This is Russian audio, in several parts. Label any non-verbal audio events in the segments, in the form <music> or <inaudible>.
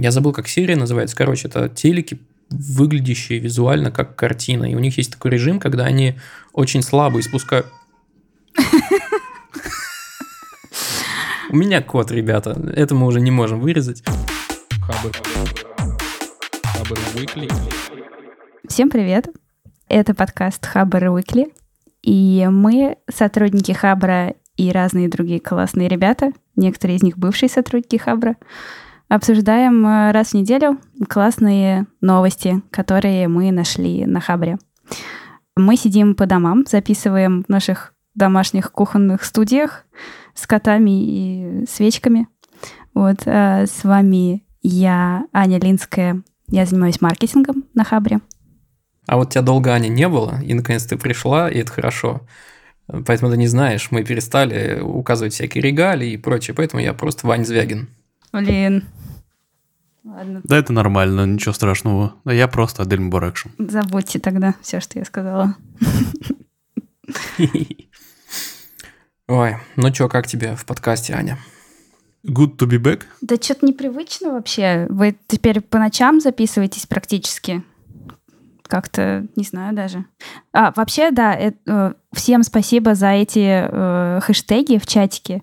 Я забыл, как серия называется. Короче, это телеки, выглядящие визуально как картина. И у них есть такой режим, когда они очень слабо испускают... У меня кот, ребята. Это мы уже не можем вырезать. Всем привет. Это подкаст Хаббар Weekly. И мы, сотрудники Хабра и разные другие классные ребята, некоторые из них бывшие сотрудники Хабра, обсуждаем э, раз в неделю классные новости, которые мы нашли на Хабре. Мы сидим по домам, записываем в наших домашних кухонных студиях с котами и свечками. Вот а с вами я, Аня Линская. Я занимаюсь маркетингом на Хабре. А вот тебя долго, Аня, не было, и наконец ты пришла, и это хорошо. Поэтому ты не знаешь, мы перестали указывать всякие регалии и прочее, поэтому я просто Вань Звягин. Блин. Ладно. Да, это нормально, ничего страшного. А я просто Адель Мубаракшин. Забудьте тогда все, что я сказала. <laughs> Ой, ну чё, как тебе в подкасте, Аня? Good to be back? Да что-то непривычно вообще. Вы теперь по ночам записываетесь практически? Как-то, не знаю даже. А, вообще, да, это, э, всем спасибо за эти э, хэштеги в чатике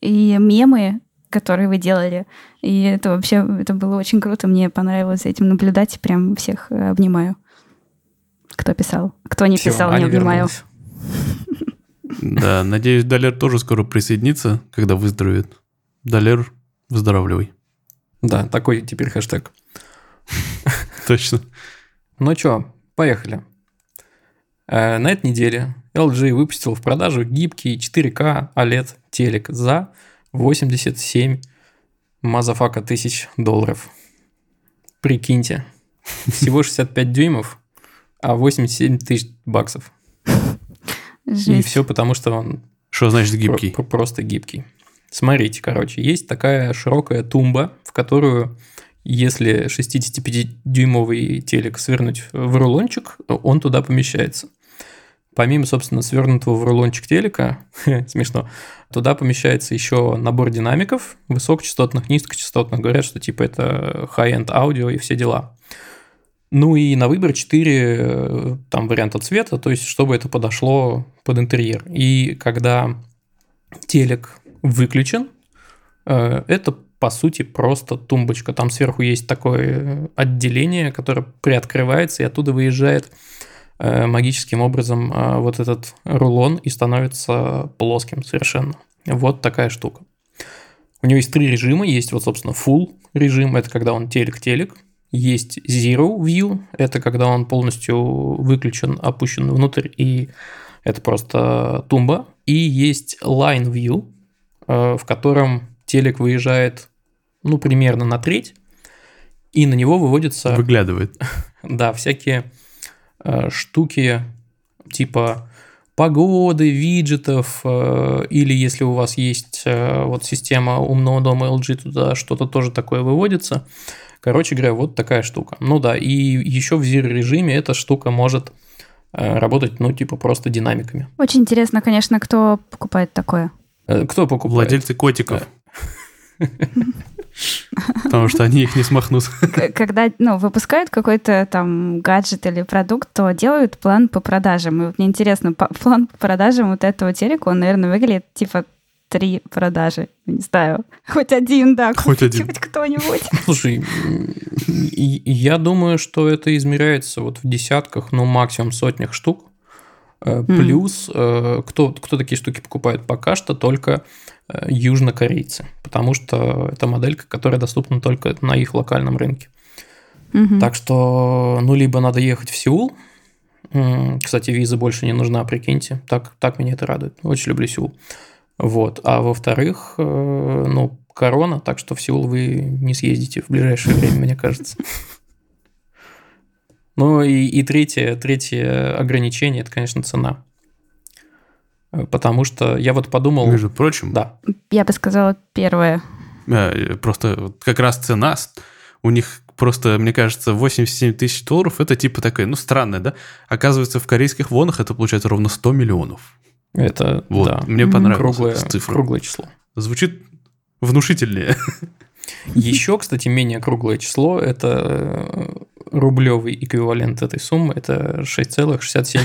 и мемы, которые вы делали. И это вообще, это было очень круто. Мне понравилось этим наблюдать. Прям всех э, обнимаю. Кто писал? Кто не Все, писал, Аня не обнимаю. Да, надеюсь, Далер тоже скоро присоединится, когда выздоровеет. Далер, выздоравливай. Да, такой теперь хэштег. <laughs> Точно. Ну что, поехали. Э, на этой неделе LG выпустил в продажу гибкий 4К OLED телек за 87 motherfucker тысяч долларов. Прикиньте. Всего 65 дюймов, а 87 тысяч баксов. Жесть. И все потому, что он... Что значит гибкий? Про- просто гибкий. Смотрите, короче, есть такая широкая тумба, в которую, если 65-дюймовый телек свернуть в рулончик, он туда помещается. Помимо, собственно, свернутого в рулончик телека, <laughs> смешно, туда помещается еще набор динамиков, высокочастотных, низкочастотных. Говорят, что типа это high-end аудио и все дела. Ну и на выбор 4 э, там варианта цвета, то есть чтобы это подошло под интерьер. И когда телек выключен, э, это по сути просто тумбочка. Там сверху есть такое отделение, которое приоткрывается и оттуда выезжает магическим образом вот этот рулон и становится плоским совершенно. Вот такая штука. У него есть три режима. Есть вот, собственно, full режим, это когда он телек-телек. Есть Zero View, это когда он полностью выключен, опущен внутрь, и это просто тумба. И есть Line View, э, в котором телек выезжает, ну, примерно на треть, и на него выводится... Выглядывает. <laughs> Да, всякие э, штуки типа погоды, виджетов, э, или если у вас есть вот система умного дома LG, туда что-то тоже такое выводится. Короче говоря, вот такая штука. Ну да, и еще в Zero режиме эта штука может э, работать, ну, типа просто динамиками. Очень интересно, конечно, кто покупает такое. Э, кто покупает? Владельцы котиков. <laughs> Потому что они их не смахнут. Когда ну, выпускают какой-то там гаджет или продукт, то делают план по продажам. И вот мне интересно, <laughs> план по продажам вот этого телека, он, наверное, выглядит типа три продажи. Не знаю. Хоть один, да. Хоть один. Хоть <laughs> кто-нибудь. Слушай, я думаю, что это измеряется вот в десятках, ну, максимум сотнях штук. Э, плюс, mm. кто, кто такие штуки покупает? Пока что только южнокорейцы, потому что это моделька, которая доступна только на их локальном рынке. Mm-hmm. Так что, ну, либо надо ехать в Сеул, кстати, виза больше не нужна, прикиньте. Так, так меня это радует. Очень люблю Сеул. Вот. А во-вторых, э, ну, корона, так что в Сеул вы не съездите в ближайшее время, мне кажется. Ну и, и третье, третье ограничение, это, конечно, цена. Потому что я вот подумал... Между прочим... Да. Я бы сказала первое. Э, просто как раз цена у них просто, мне кажется, 87 тысяч долларов, это типа такая, ну, странная, да? Оказывается, в корейских вонах это получается ровно 100 миллионов. Это, вот, да. Мне понравилось круглое, цифра. Круглое число. Звучит внушительнее. Еще, кстати, менее круглое число – это рублевый эквивалент этой суммы – это 6,67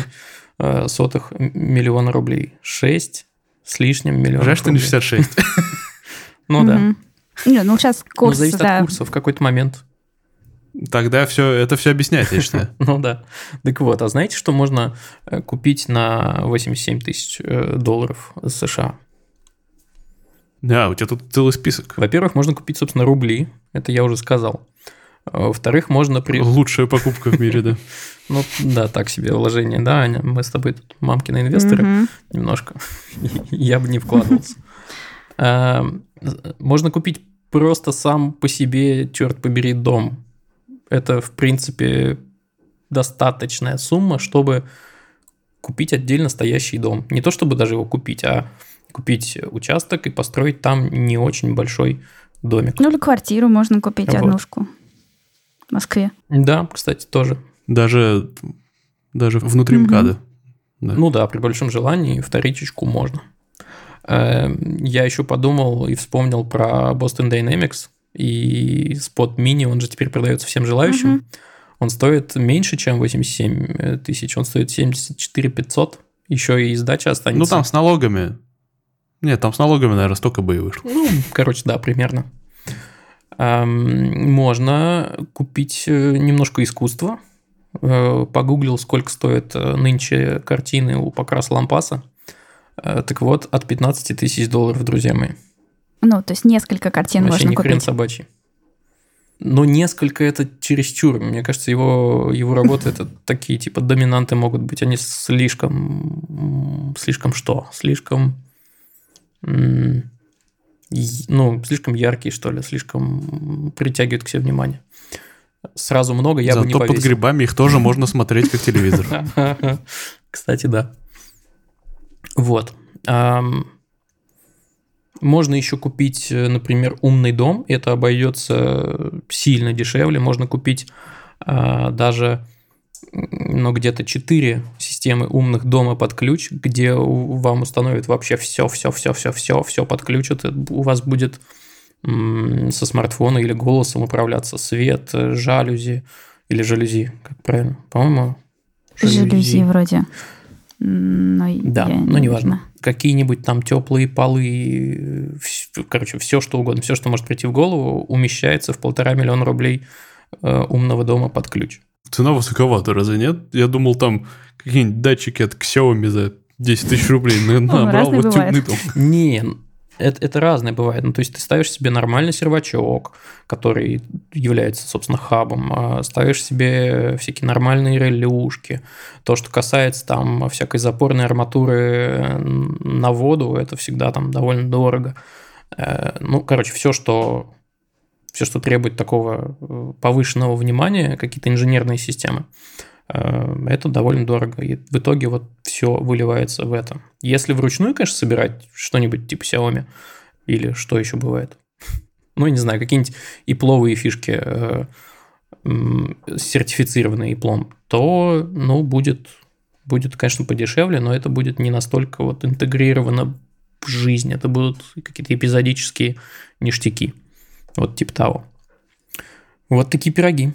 миллиона рублей. 6 с лишним миллионов Жаль, что не рублей. 66. <laughs> Ну да. Не, ну сейчас Ну, курс, зависит да. от курса в какой-то момент. Тогда все, это все объясняет, я считаю. <laughs> Ну да. Так вот, а знаете, что можно э, купить на 87 тысяч э, долларов США? Да, у тебя тут целый список. Во-первых, можно купить, собственно, рубли. Это я уже сказал. А Во-вторых, можно при... Лучшая покупка в мире, да. <laughs> Ну, да, так себе вложение, да, Аня? Мы с тобой тут мамкины инвесторы немножко. <laughs> Я бы не вкладывался. А, Можно купить просто сам по себе, черт побери, дом. Это, в принципе, достаточная сумма, чтобы купить отдельно стоящий дом. Не то, чтобы даже его купить, а купить участок и построить там не очень большой домик. Ну или квартиру можно купить Вот. однушку в Москве. Да, кстати, тоже. Даже, даже внутри Мгм. МКАДа. Да. Ну да, при большом желании вторичечку можно. Э, Я еще подумал и вспомнил про Boston Dynamics и Spot Mini, он же теперь продается всем желающим. Мгм. Он стоит меньше, чем 87 тысяч, он стоит 74 500. Еще и сдача останется. Ну, там с налогами. Нет, там с налогами, наверное, столько бы и вышло. Ну, короче, да, примерно. Можно купить э, немножко искусства. Э, Погуглил, сколько стоят э, нынче картины у Покраса Лампаса. Так вот, от 15 тысяч долларов, друзья мои. Ну, то есть несколько картин Вообще можно не хрен купить. собачий. Но несколько это чересчур. Мне кажется, его, его работы это такие, типа, доминанты могут быть. Они слишком... Слишком что? Слишком... м, Ну, слишком яркие, что ли, слишком притягивают к себе внимание. Сразу много я бы не Зато под повесил. грибами их тоже можно смотреть как телевизор. <laughs> Кстати, да. Вот. Можно еще купить, э, например, умный дом. Это обойдется сильно дешевле. Можно купить а, даже ну, где-то 4 системы умных дома под ключ, где вам установят вообще все, все, все, все, все, все подключат. У вас будет со смартфона или голосом управляться свет, э, жалюзи или жалюзи, как правильно? По-моему, Жалюзи вроде. М, Но Да, я не неважно. Какие-нибудь там теплые полы, э, короче, все что угодно, все, что может прийти в голову, умещается в полтора миллиона рублей э, умного дома под ключ. Цена высоковата, разве нет? Я думал, там какие-нибудь датчики от Xiaomi за 10 тысяч рублей. На- Набрал разные вот умный дом. Не, это, это разное бывает. Ну, то есть ты ставишь себе нормальный сервачок, который является, собственно, хабом, а ставишь себе всякие нормальные релюшки. То, что касается там всякой запорной арматуры на воду, это всегда там довольно дорого. Э, Ну, короче, все, что все, что требует такого э, повышенного внимания, какие-то инженерные системы, э, это довольно дорого. И в итоге вот все выливается в это. Если вручную, конечно, собирать что-нибудь типа Xiaomi, или что еще бывает, ну, не знаю, какие-нибудь ипловые фишки, э, м, сертифицированный иплом, то, ну, будет, будет, конечно, подешевле, но это будет не настолько вот интегрировано в жизнь. Это будут какие-то эпизодические ништяки. Вот типа того. Вот такие пироги.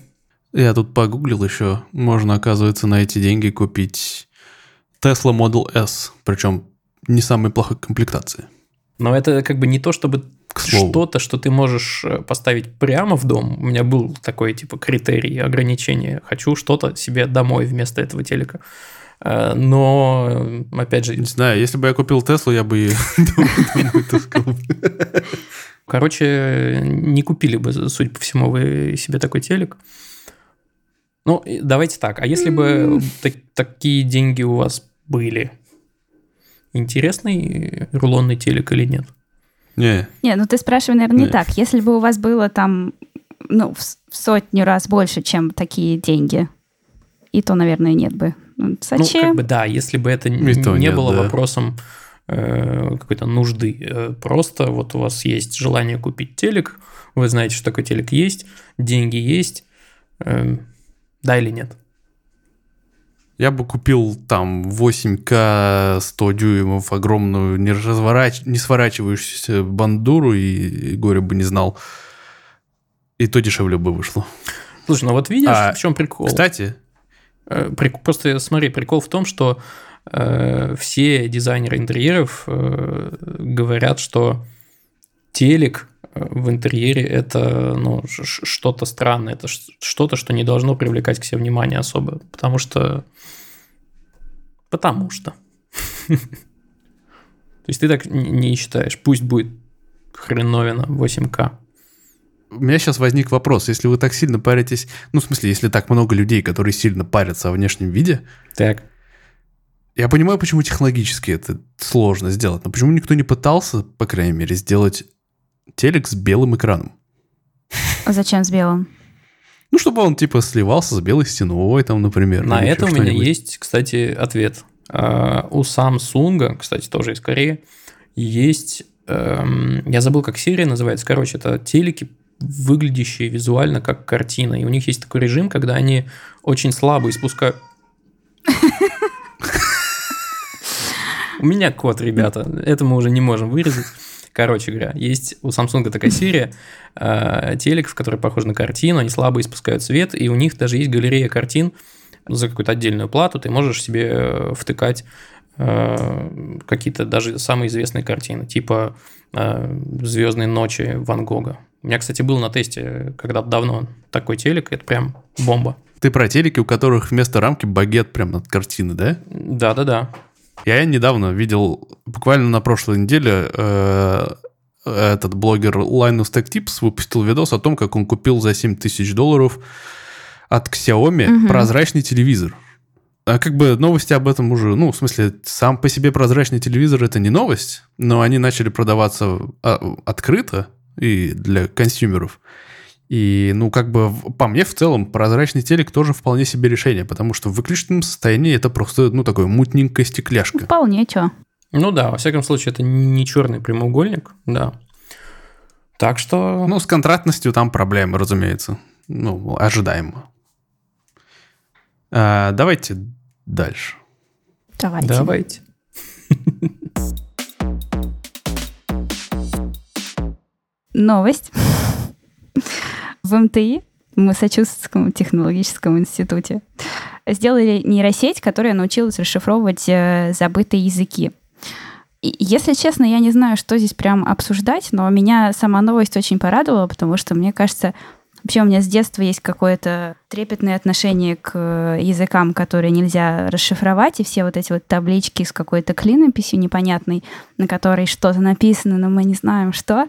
Я тут погуглил еще. Можно, оказывается, на эти деньги купить Tesla Model S. Причем не самой плохой комплектации. Но это как бы не то, чтобы что-то, что ты можешь э, поставить прямо в дом. У меня был такой типа критерий ограничения. Хочу что-то себе домой вместо этого телека. Э, Но, опять же, Не знаю, если бы я купил Теслу, я бы таскал <laughs> бы. короче, не купили бы, судя по всему, вы себе такой телек. Ну, давайте так. А если бы так- такие деньги у вас были, интересный рулонный телек или нет? Не, Не, ну ты спрашивай, наверное, не Не. так. Если бы у вас было там, ну, в сотню раз больше, чем такие деньги, и то, наверное, нет бы. Ну, Ну, Зачем? как бы да, если бы это И то не нет, было да. вопросом э, какой-то нужды. Э, Просто вот у вас есть желание купить телек, вы знаете, что такой телек есть, деньги есть, э, да или нет? я бы купил там 8К 100 дюймов огромную, не, разворач... не сворачивающуюся бандуру и, и горе бы не знал. И то дешевле бы вышло. Слушай, ну вот видишь, А, в чем прикол? Кстати, Просто смотри, прикол в том, что э, все дизайнеры интерьеров э, говорят, что телек э, в интерьере это ну, что-то странное, это что-то, что не должно привлекать к себе внимание особо, потому что... Потому что. <laughs> То есть ты так не считаешь, пусть будет хреновина 8К. У меня сейчас возник вопрос. Если вы так сильно паритесь... Ну, в смысле, если так много людей, которые сильно парятся о внешнем виде, Так. я понимаю, почему технологически это сложно сделать, но почему никто не пытался, по крайней мере, сделать телек с белым экраном? А Зачем с белым? Ну, чтобы он, типа, сливался с белой стеной, там, например. На это у меня есть, кстати, ответ. А, У Samsung, кстати, тоже из Кореи, есть... эм, Я забыл, как серия называется. Короче, это телеки, выглядящие визуально как картина. И у них есть такой режим, когда они очень слабо испускают... У меня кот, ребята. Это мы уже не можем вырезать. Короче говоря, есть у Samsung такая серия э, телеков, которые похожи на картину, они слабо испускают свет, и у них даже есть галерея картин за какую-то отдельную плату, ты можешь себе э, втыкать э, какие-то даже самые известные картины, типа «Звездные ночи» Ван Гога. У меня, кстати, был на тесте когда-то давно такой телек, это прям бомба. Ты про телеки, у которых вместо рамки багет прям над картиной, да? Да-да-да. Я недавно видел, буквально на прошлой неделе, э, этот блогер Linus Tech Tips выпустил видос о том, как он купил за 7 тысяч долларов от Xiaomi Мгм. прозрачный телевизор. А как бы новости об этом уже, ну, в смысле, сам по себе прозрачный телевизор это не новость, но они начали продаваться а, открыто и для консюмеров. И, ну, как бы, по мне, в целом, прозрачный телек тоже вполне себе решение, потому что в выключенном состоянии это просто, ну, такое мутненькая стекляшка. Вполне, чё. Ну да, во всяком случае, это не черный прямоугольник, да. Так что... Ну, с контрастностью там проблемы, разумеется. Ну, ожидаемо. А, давайте дальше. Давайте. Давайте. Новость. В МТИ, в Массачусетском технологическом институте, сделали нейросеть, которая научилась расшифровывать э, забытые языки. Если честно, я не знаю, что здесь прям обсуждать, но меня сама новость очень порадовала, потому что, мне кажется, вообще у меня с детства есть какое-то трепетное отношение к э, языкам, которые нельзя расшифровать, и все вот эти вот таблички с какой-то клинописью непонятной, на которой что-то написано, но мы не знаем, что.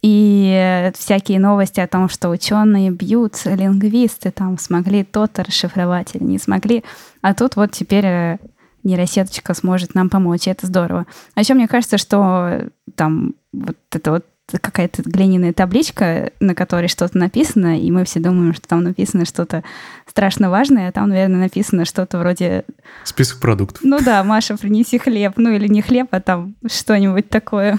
И всякие новости о том, что ученые бьют, лингвисты там смогли то-то расшифровать или не смогли. А тут вот теперь э, нейросеточка сможет нам помочь, и это здорово. А еще мне кажется, что там вот это вот какая-то глиняная табличка, на которой что-то написано, и мы все думаем, что там написано что-то страшно важное, а там, наверное, написано что-то вроде Список продуктов. ну да, Маша, принеси хлеб. Ну или не хлеб, а там что-нибудь такое.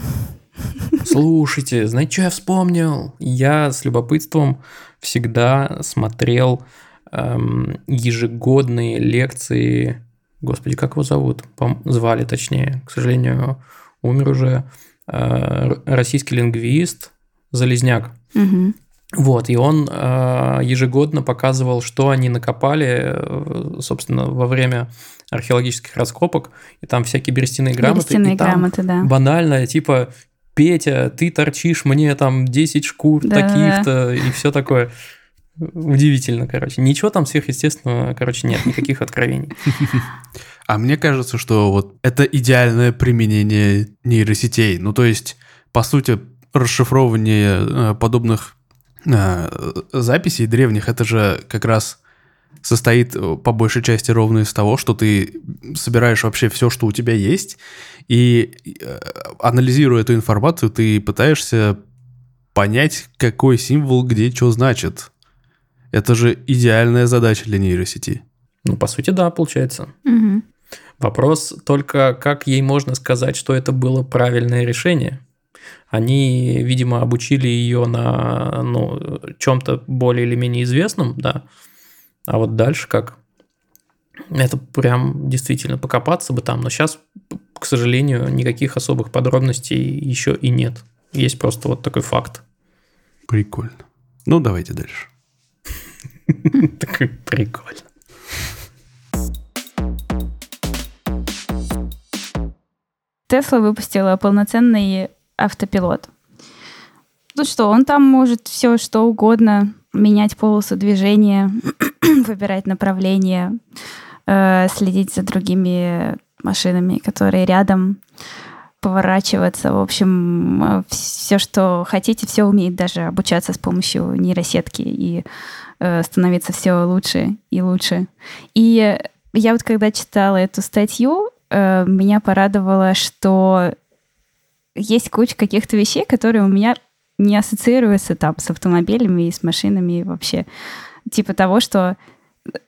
Слушайте, знаете, что я вспомнил? Я с любопытством всегда смотрел эм, ежегодные лекции. Господи, как его зовут? Пом- Звали, точнее. К сожалению, умер уже. э, российский лингвист Залезняк. Мгм. Вот, и он э, ежегодно показывал, что они накопали, э, собственно, во время археологических раскопок, и там всякие берестяные грамоты. Берестяные и грамоты, да. банально, типа, Петя, ты торчишь мне там 10 шкур Да-да-да. таких-то и все такое. Удивительно, короче. Ничего там сверхъестественного, короче, нет, никаких откровений. А мне кажется, что вот это идеальное применение нейросетей. Ну, то есть, по сути, расшифровывание э, подобных э, записей древних, это же как раз состоит э, по большей части ровно из того, что ты собираешь вообще все, что у тебя есть, и э, анализируя эту информацию, ты пытаешься понять, какой символ где что значит. Это же идеальная задача для нейросети. Ну, по сути, да, получается. Мгм. Вопрос только, как ей можно сказать, что это было правильное решение. Они, видимо, обучили ее на ну, чем-то более или менее известном, да. А вот дальше как? Это прям действительно покопаться бы там. Но сейчас, к сожалению, никаких особых подробностей еще и нет. Есть просто вот такой факт. Прикольно. Ну, давайте дальше. <laughs> Так прикольно. Тесла выпустила полноценный автопилот. Ну что, он там может все что угодно, менять полосу движения, <clears throat> выбирать направление, э, следить за другими машинами, которые рядом, поворачиваться. В общем, все, что хотите, все умеет даже обучаться с помощью нейросетки и э, становиться все лучше и лучше. И я вот когда читала эту статью, э, меня порадовало, что есть куча каких-то вещей, которые у меня не ассоциируются там с автомобилями и с машинами и вообще. Типа того, что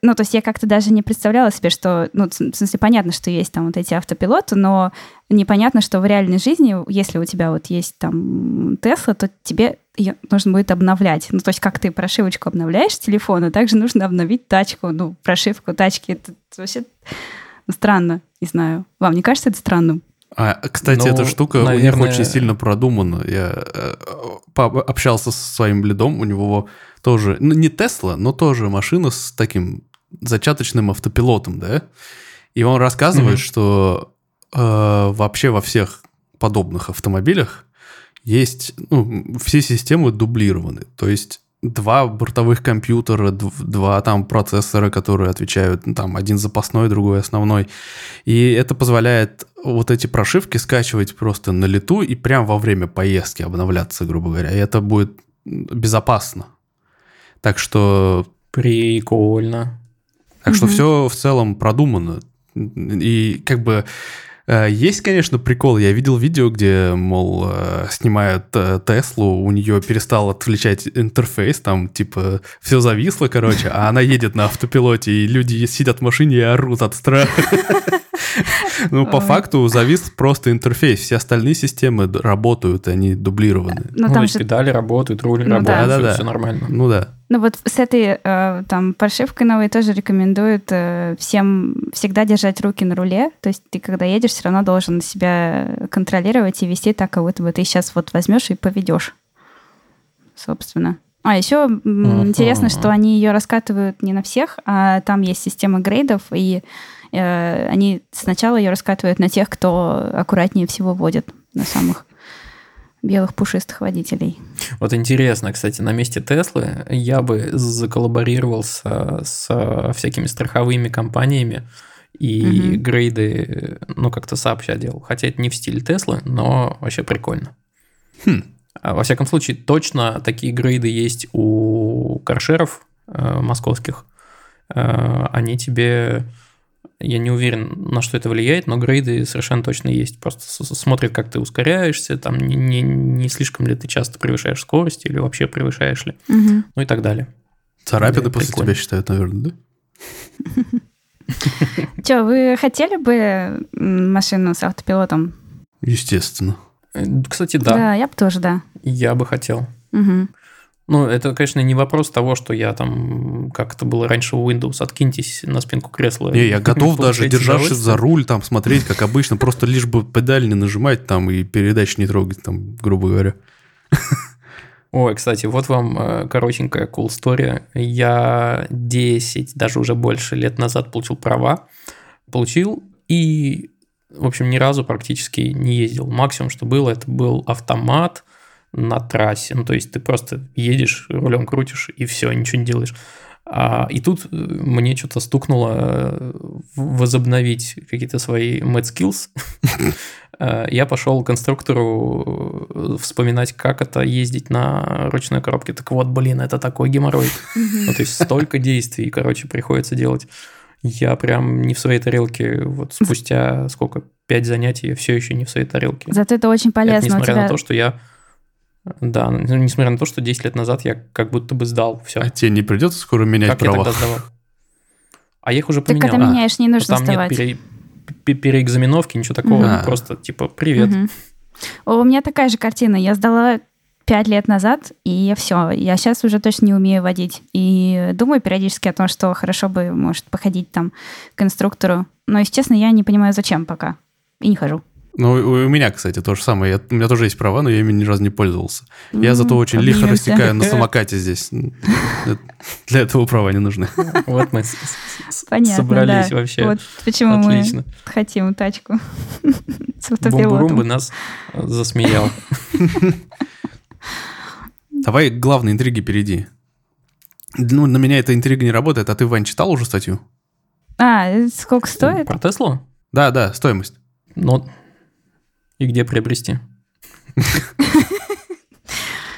ну, то есть я как-то даже не представляла себе, что, ну, в смысле, понятно, что есть там вот эти автопилоты, но непонятно, что в реальной жизни, если у тебя вот есть там Тесла, то тебе ее нужно будет обновлять. Ну, то есть как ты прошивочку обновляешь телефона, также нужно обновить тачку, ну, прошивку тачки. Это вообще странно, не знаю. Вам не кажется это странным? А, кстати, Ну, эта штука у наверное- них очень сильно продумана. Я э, общался со своим лидом, у него тоже, ну, не Тесла, но тоже машина с таким зачаточным автопилотом, да? И он рассказывает, Мгм. что э, вообще во всех подобных автомобилях есть, ну, все системы дублированы. То есть два бортовых компьютера, дв- два там процессора, которые отвечают, ну, там один запасной, другой основной. И это позволяет вот эти прошивки скачивать просто на лету и прямо во время поездки обновляться, грубо говоря. И это будет безопасно. Так что, Прикольно. так что Мгм. все в целом продумано. И как бы есть, конечно, прикол. Я видел видео, где, мол, э, снимают э, Теслу, у нее перестал отвлечать интерфейс, там, типа, все зависло, короче, а она едет на автопилоте, и люди сидят в машине и орут от страха. <laughs> Ну, по факту завис просто интерфейс. Все остальные системы работают, они дублированы. Ну, там же педали работают, руль Ну да. работает, все нормально. Ну да. Ну вот с этой э, там прошивкой новой тоже рекомендуют э, всем всегда держать руки на руле. То есть ты когда едешь, все равно должен себя контролировать и вести так, как будто бы ты сейчас вот возьмешь и поведешь. Собственно. А еще Ага. интересно, что они ее раскатывают не на всех, а там есть система грейдов, и они сначала ее раскатывают на тех, кто аккуратнее всего водит, на самых белых пушистых водителей. Вот интересно, кстати, на месте Теслы я бы заколлаборировался с э, всякими страховыми компаниями и Мгм. грейды, ну, как-то сообща делал. Хотя это не в стиле Теслы, но вообще прикольно. Хм. А Во всяком случае, точно такие грейды есть у каршеров э, московских. Э, они тебе... Я не уверен, на что это влияет, но грейды совершенно точно есть. Просто смотрят, как ты ускоряешься, там не, не, не слишком ли ты часто превышаешь скорость или вообще превышаешь ли, Мгм. ну и так далее. Царапины Да, после прикольно. тебя считают, наверное, да? <laughs> Че, вы хотели бы машину с автопилотом? Естественно. Э, Кстати, да, я бы тоже, да. я бы хотел. Мгм. Ну, это, конечно, не вопрос того, что я там, как это было раньше у Windows, откиньтесь на спинку кресла. Не, я готов <laughs> даже, державшись за руль, там, смотреть, как обычно, просто лишь бы педаль не нажимать там и передач не трогать, там, грубо говоря. <laughs> Ой, кстати, вот вам э, коротенькая cool story. Я 10, даже уже больше лет назад получил права. Получил и, в общем, ни разу практически не ездил. Максимум, что было, это был автомат на трассе. Ну, то есть ты просто едешь, рулем крутишь и все, ничего не делаешь. А, и тут э, мне что-то стукнуло э, возобновить какие-то свои mad skills. <laughs> Э, Я пошел к конструктору вспоминать, как это ездить на ручной коробке. Так вот, блин, это такой геморрой. Ну, то есть столько действий, короче, приходится делать. Я прям не в своей тарелке. Вот спустя сколько? Пять занятий я все еще не в своей тарелке. Зато это очень Это полезно. У несмотря тебя на то, что я... Да, ну, несмотря на то, что 10 лет назад я как будто бы сдал все. А тебе не придется скоро менять Как я права? тогда сдавал? А я их уже Ты поменял. когда А, меняешь, не нужно Там нет пере- пе- переэкзаменовки, ничего такого. Ну, Просто типа привет. Мгм. О, У меня такая же картина. Я сдала пять лет назад, и все. Я сейчас уже точно не умею водить. И думаю периодически о том, что хорошо бы, может, походить там к инструктору. Но, если честно, я не понимаю, зачем пока. И не хожу. Ну, у у меня, кстати, то же самое. Я- у меня тоже есть права, но я ими ни разу не пользовался. Я М, зато очень лихо растекаю на самокате здесь. <laughs> Для этого права не нужны. Вот мы собрались вообще. Вот почему мы хотим тачку <laughs> с Бумбурум бы автопилотом. нас э, засмеял. <laughs> Давай к главной интриге перейди. Ну, на меня эта интрига не работает, а ты, Вань, читал уже статью? А, сколько стоит? Про Теслу? Да, да, стоимость. Ну, и где приобрести?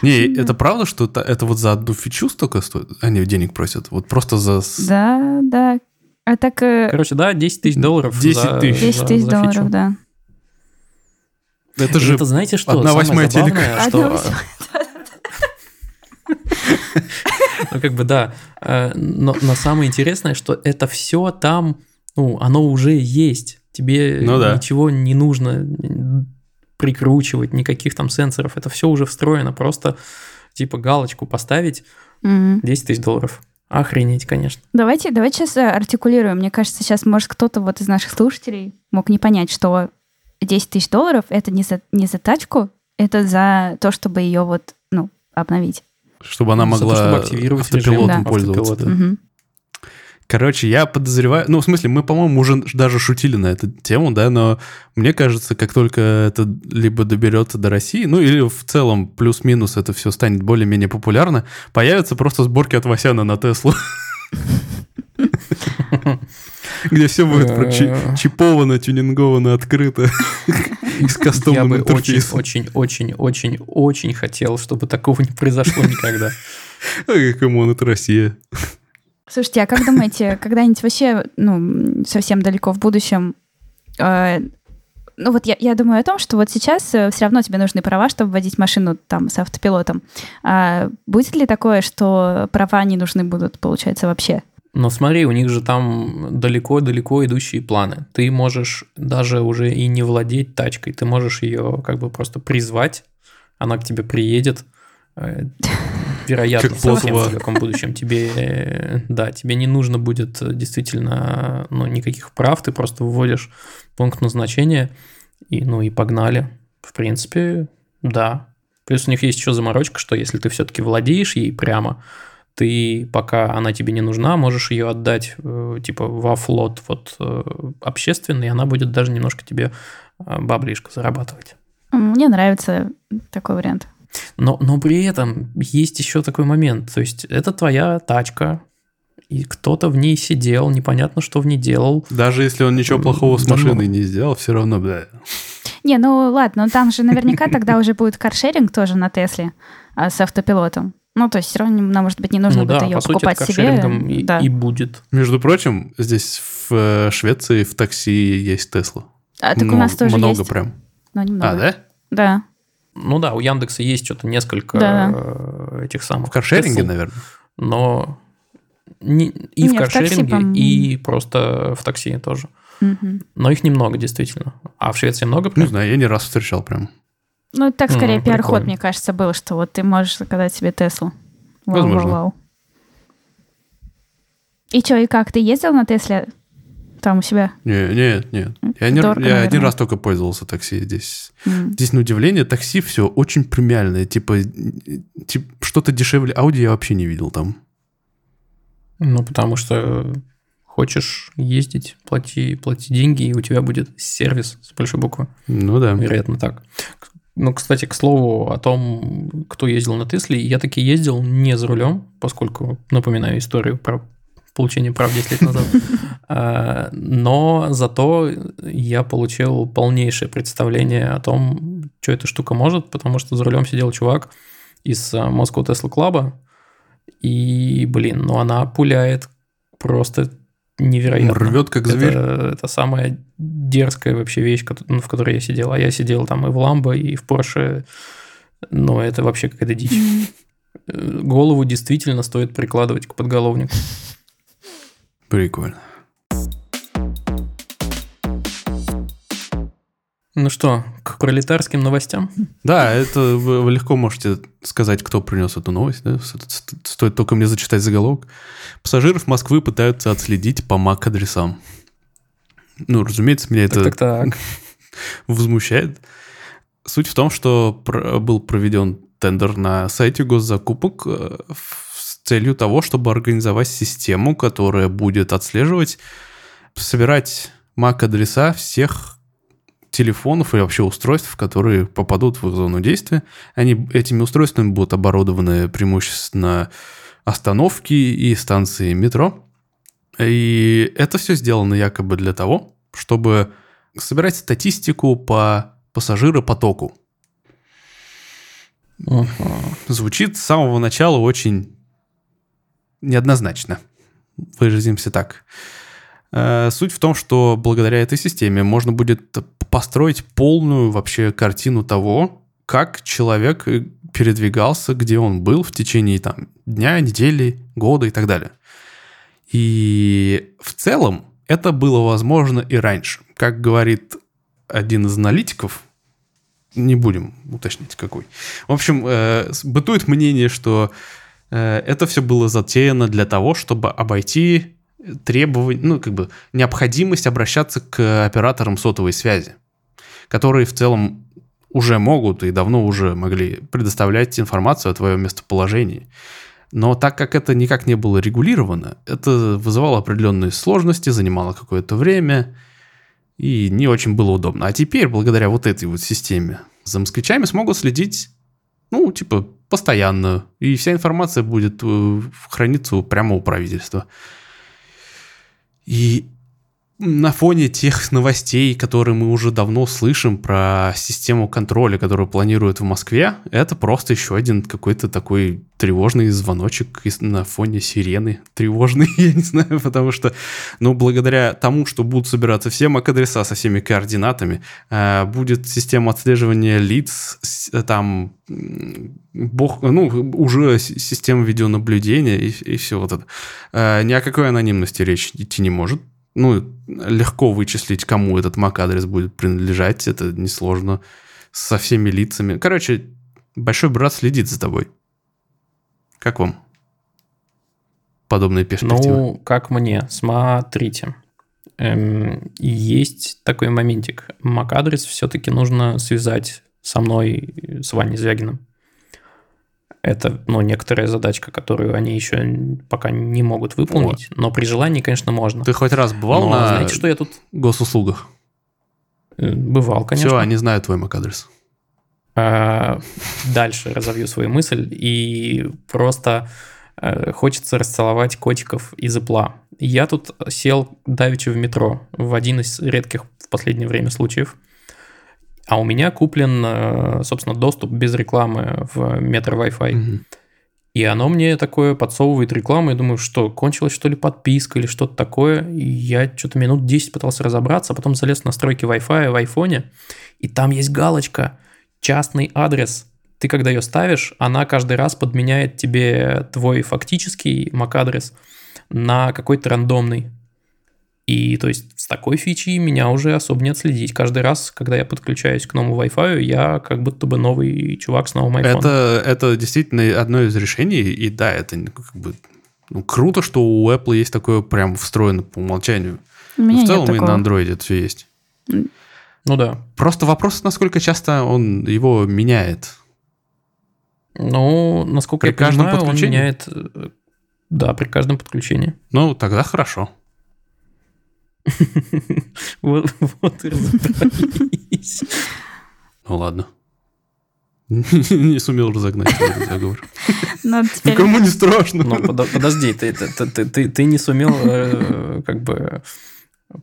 Не, это правда, что это, это вот за одну фичу столько стоит? Они денег просят? Вот просто за... Да, да. А так э, Короче, да, 10 тысяч долларов 10 за- тысяч. 10 за- тысяч долларов, фичу. да. Это же... это знаете что? одна восьмая телека. что... <laughs> Ну, как бы, да. Э, Но, но самое интересное, что это все там, ну, оно уже есть. Тебе Ну да. ничего не нужно прикручивать, никаких там сенсоров. Это все уже встроено. Просто, типа, галочку поставить Мгм. 10 тысяч долларов. Охренеть, конечно. Давайте, давайте сейчас э, артикулируем. Мне кажется, сейчас, может, кто-то вот из наших слушателей мог не понять, что 10 тысяч долларов это не за, не за тачку, это за то, чтобы ее вот, ну, обновить. Чтобы она За то, могла чтобы активировать автопилотом режим, да, пользоваться. автопилота. Мгм. Короче, я подозреваю... Ну, в смысле, мы, по-моему, уже даже шутили на эту тему, да, но мне кажется, как только это либо доберется до России, ну, или в целом плюс-минус это все станет более-менее популярно, появятся просто сборки от Васяна на Теслу. Где все будет прочи- чиповано, тюнинговано, открыто. И с Я кастомным бы очень, интерфейсом. очень, очень, очень, очень хотел, чтобы такого не произошло никогда. Ой, come on, это Россия. Слушайте, а как думаете, <laughs> когда-нибудь вообще, ну, совсем далеко в будущем, э, ну вот я, я думаю о том, что вот сейчас все равно тебе нужны права, чтобы водить машину там с автопилотом. А будет ли такое, что права не нужны будут, получается, вообще? Но смотри, у них же там далеко-далеко идущие планы. Ты можешь даже уже и не владеть тачкой, ты можешь ее как бы просто призвать, она к тебе приедет. Вероятно, Как совсем в далеком будущем тебе, э, да, тебе не нужно будет э, действительно, ну, никаких прав, ты просто вводишь пункт назначения, и, ну, и погнали. В принципе, да. Плюс у них есть еще заморочка, что если ты все-таки владеешь ей прямо, ты, пока она тебе не нужна, можешь ее отдать, э, типа, во флот вот общественный, и она будет даже немножко тебе баблишко зарабатывать. Мне нравится такой вариант. Но, но при этом есть еще такой момент. То есть это твоя тачка, и кто-то в ней сидел, непонятно, что в ней делал. Даже если он ничего плохого с ну. машиной не сделал, все равно, бля. Не, ну ладно, но там же наверняка тогда уже будет каршеринг тоже на Тесле а, с автопилотом. Ну, то есть все равно нам, может быть, не нужно ну будет да, ее по сути, покупать это себе. и, да. и будет. Между прочим, здесь в э, Швеции в такси есть Тесла. А так у Много- нас тоже много есть. прям. Но немного. А, да? Да. Ну да, у Яндекса есть что-то несколько Да. э, этих самых. В каршеринге, Tesla, наверное. Но не- и в Не, в такси, каршеринге, и просто в такси тоже. Мгм. Но их немного, действительно. А в Швеции много Не прям? знаю, я не раз встречал прям. Ну, так скорее пиар-ход, прикольно. мне кажется, был, что вот ты можешь заказать себе Теслу. Вау, Возможно. вау, вау. И что, и как? Ты ездил на Тесле там у себя? Не, нет, нет. Я, не- Дорого, я один раз только пользовался такси здесь. М. Здесь, на удивление, такси все очень премиальное. Типа, типа что-то дешевле Ауди я вообще не видел там. Ну, потому что хочешь ездить, плати, плати деньги, и у тебя будет сервис с большой буквы. Ну да. Вероятно, так. Ну, кстати, к слову о том, кто ездил на Тесле, я таки ездил не за рулем, поскольку, напоминаю историю про получение прав 10 лет назад. А, <laughs> Но зато я получил полнейшее представление о том, что эта штука может, потому что за рулем сидел чувак из Moscow Tesla Club, и, блин, ну она пуляет просто невероятно. Рвет как Это- зверь. Это, самая дерзкая вообще вещь, ну, в которой я сидел. А я сидел там и в Ламбо, и в Порше. Ну, это вообще какая-то дичь. Э, Голову действительно стоит прикладывать к подголовнику. Прикольно. Ну что, к пролетарским новостям? Да, это вы, вы легко можете сказать, кто принес эту новость. да? Стоит только мне зачитать заголовок. Пассажиров Москвы пытаются отследить по MAC-адресам. Ну, разумеется, меня это Так, так, так. <laughs> возмущает. Суть в том, что был проведен тендер на сайте госзакупок э, с целью того, чтобы организовать систему, которая будет отслеживать, собирать MAC-адреса всех телефонов и вообще устройств, которые попадут в их зону действия. Они этими устройствами будут оборудованы преимущественно остановки и станции метро. И это все сделано якобы для того, чтобы собирать статистику по пассажиропотоку. Uh-huh. Звучит с самого начала очень неоднозначно. Выразимся так. Э, суть в том, что благодаря этой системе можно будет построить полную вообще картину того, как человек э, передвигался, где он был в течение там, дня, недели, года и так далее. И в целом это было возможно и раньше. Как говорит один из аналитиков, не будем уточнять какой. В общем, э, бытует мнение, что это все было затеяно для того, чтобы обойти требования, ну, как бы необходимость обращаться к операторам сотовой связи, которые в целом уже могут и давно уже могли предоставлять информацию о твоем местоположении. Но так как это никак не было регулировано, это вызывало определенные сложности, занимало какое-то время и не очень было удобно. А теперь, благодаря вот этой вот системе, за москвичами смогут следить, ну, типа, постоянно, и вся информация будет э, храниться прямо у правительства. И на фоне тех новостей, которые мы уже давно слышим про систему контроля, которую планируют в Москве, это просто еще один какой-то такой тревожный звоночек на фоне сирены. Тревожный, <laughs> я не знаю, потому что, ну, благодаря тому, что будут собираться все MAC-адреса со всеми координатами, э, будет система отслеживания лиц, там, бог, ну, уже система видеонаблюдения и, и все вот это. Э, ни о какой анонимности речь идти не может ну, легко вычислить, кому этот MAC-адрес будет принадлежать, это несложно, со всеми лицами. Короче, большой брат следит за тобой. Как вам подобные перспективы? Ну, как мне? Смотрите. Эм, есть такой моментик. MAC-адрес все-таки нужно связать со мной, с Ваней Звягиным. Это, ну, некоторая задачка, которую они еще пока не могут выполнить, вот. но при желании, конечно, можно. Ты хоть раз бывал но, на знаете, что я тут госуслугах? Э, бывал, конечно. Все, они знают твой MAC-адрес. А, дальше разовью свою мысль и просто э, хочется расцеловать котиков из Apple. Я тут сел давеча в метро в один из редких в последнее время случаев – а у меня куплен, э, собственно, доступ без рекламы в метро Wi-Fi. Угу. И оно мне такое подсовывает рекламу, и думаю, что кончилась что ли подписка или что-то такое. И я что-то минут 10 пытался разобраться, а потом залез в настройки Wi-Fi в айфоне, и там есть галочка «Частный адрес». Ты когда ее ставишь, она каждый раз подменяет тебе твой фактический MAC-адрес на какой-то рандомный. И то есть с такой фичей меня уже особо не отследить. Каждый раз, когда я подключаюсь к новому Wi-Fi, я как будто бы новый чувак с новым iPhone. Это, это действительно одно из решений, и да, это как бы ну, круто, что у Apple есть такое прям встроено по умолчанию. У меня в целом и на Android это все есть. Ну да. Просто вопрос, насколько часто он его меняет. Ну, насколько при я каждом понимаю, он меняет... Э, да, при каждом подключении. Ну, тогда хорошо. <laughs> Вот, вот и разобрались. Ну ладно. <laughs> Не сумел разогнать договор. Ну, Никому не страшно. Ну, подожди, ты, ты, ты, ты не сумел э, как бы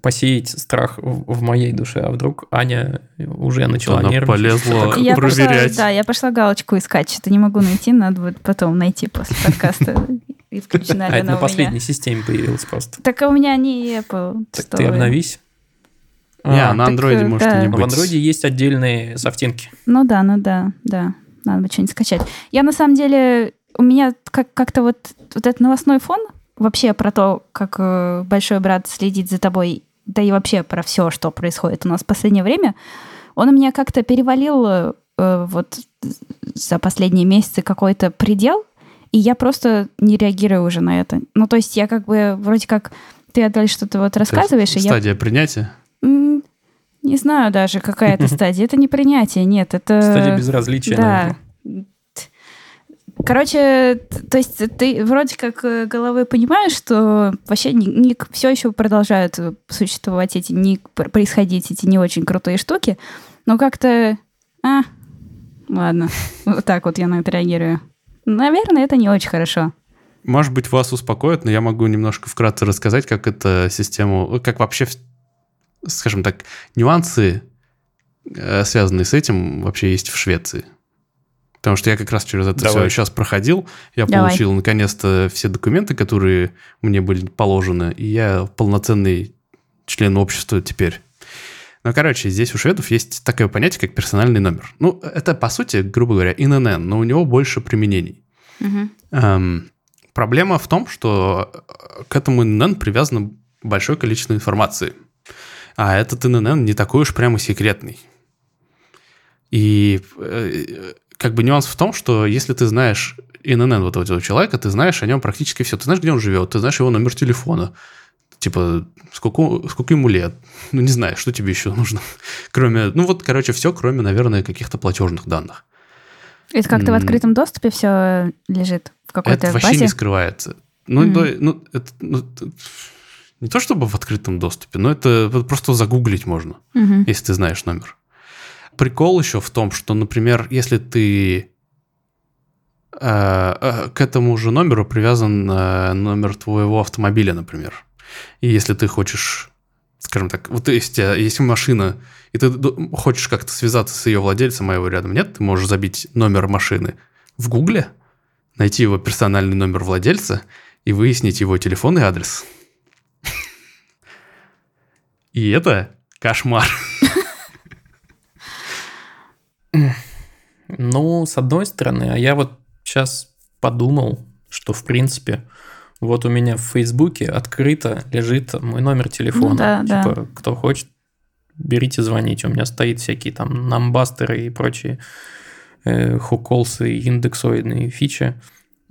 посеять страх в моей душе, а вдруг Аня уже начала Она нервничать. полезла я проверять. Пошла, да, я пошла галочку искать, что-то не могу найти, надо будет потом найти после подкаста. Исключена а это на последней системе появилась просто. Так а у меня не Apple. Так ты обновись. Не, а, на андроиде может да. не быть. В андроиде есть отдельные софтинки. Ну да, ну да, да. Надо бы что-нибудь скачать. Я на самом деле, у меня как- как-то вот, вот этот новостной фон вообще про то, как э, большой брат следит за тобой, да и вообще про все, что происходит у нас в последнее время, он у меня как-то перевалил э, вот за последние месяцы какой-то предел, и я просто не реагирую уже на это. Ну, то есть я как бы вроде как... Ты, Адель, что-то вот рассказываешь, и я... Стадия принятия? Не знаю даже, какая это <laughs> стадия. Это не принятие, нет, это... Стадия безразличия, Да. Короче, то есть ты вроде как э, головой понимаешь, что вообще не, все еще продолжают существовать эти, не происходить эти не очень крутые штуки, но как-то... А, ладно, <laughs> вот так вот я на это реагирую. Наверное, это не очень хорошо. Может быть, вас успокоит, но я могу немножко вкратце рассказать, как эта система, как вообще, скажем так, нюансы, э, связанные с этим, вообще есть в Швеции. Потому что я как раз через это Давай. все сейчас проходил. Я Давай. получил наконец-то все документы, которые мне были положены, и я полноценный член общества теперь. Ну, короче, здесь у шведов есть такое понятие, как персональный номер. Ну, это, по сути, грубо говоря, ИНН, но у него больше применений. Угу. Эм, Проблема в том, что э, к этому ИНН привязано большое количество информации. А этот ИНН не такой уж прямо секретный. И э, как бы нюанс в том, что если ты знаешь ИНН вот этого человека, ты знаешь о нем практически все. Ты знаешь, где он живет, ты знаешь его номер телефона, типа, сколько, сколько ему лет. Ну, не знаю, что тебе еще нужно. <laughs> Кроме, ну вот, короче, все, кроме, наверное, каких-то платежных данных. Это как-то в открытом доступе все лежит? в какой-то Это вообще базе? не скрывается. Ну, mm-hmm. ну, это, ну, не то чтобы в открытом доступе, но это просто загуглить можно, mm-hmm. если ты знаешь номер. Прикол еще в том, что, например, если ты э, э, к этому же номеру привязан э, номер твоего автомобиля, например, и если ты хочешь, скажем так, вот есть, есть машина, и ты хочешь как-то связаться с ее владельцем, а его рядом нет, ты можешь забить номер машины в Гугле, найти его персональный номер владельца и выяснить его телефон и адрес. <laughs> И это кошмар. <clears throat> Ну, с одной стороны, а я вот сейчас подумал, что в принципе вот у меня в Фейсбуке открыто лежит мой номер телефона. Ну, да, типа, да. кто хочет, берите, звоните. У меня стоит всякие там намбастеры и прочие э, хуколсы и индексоидные фичи,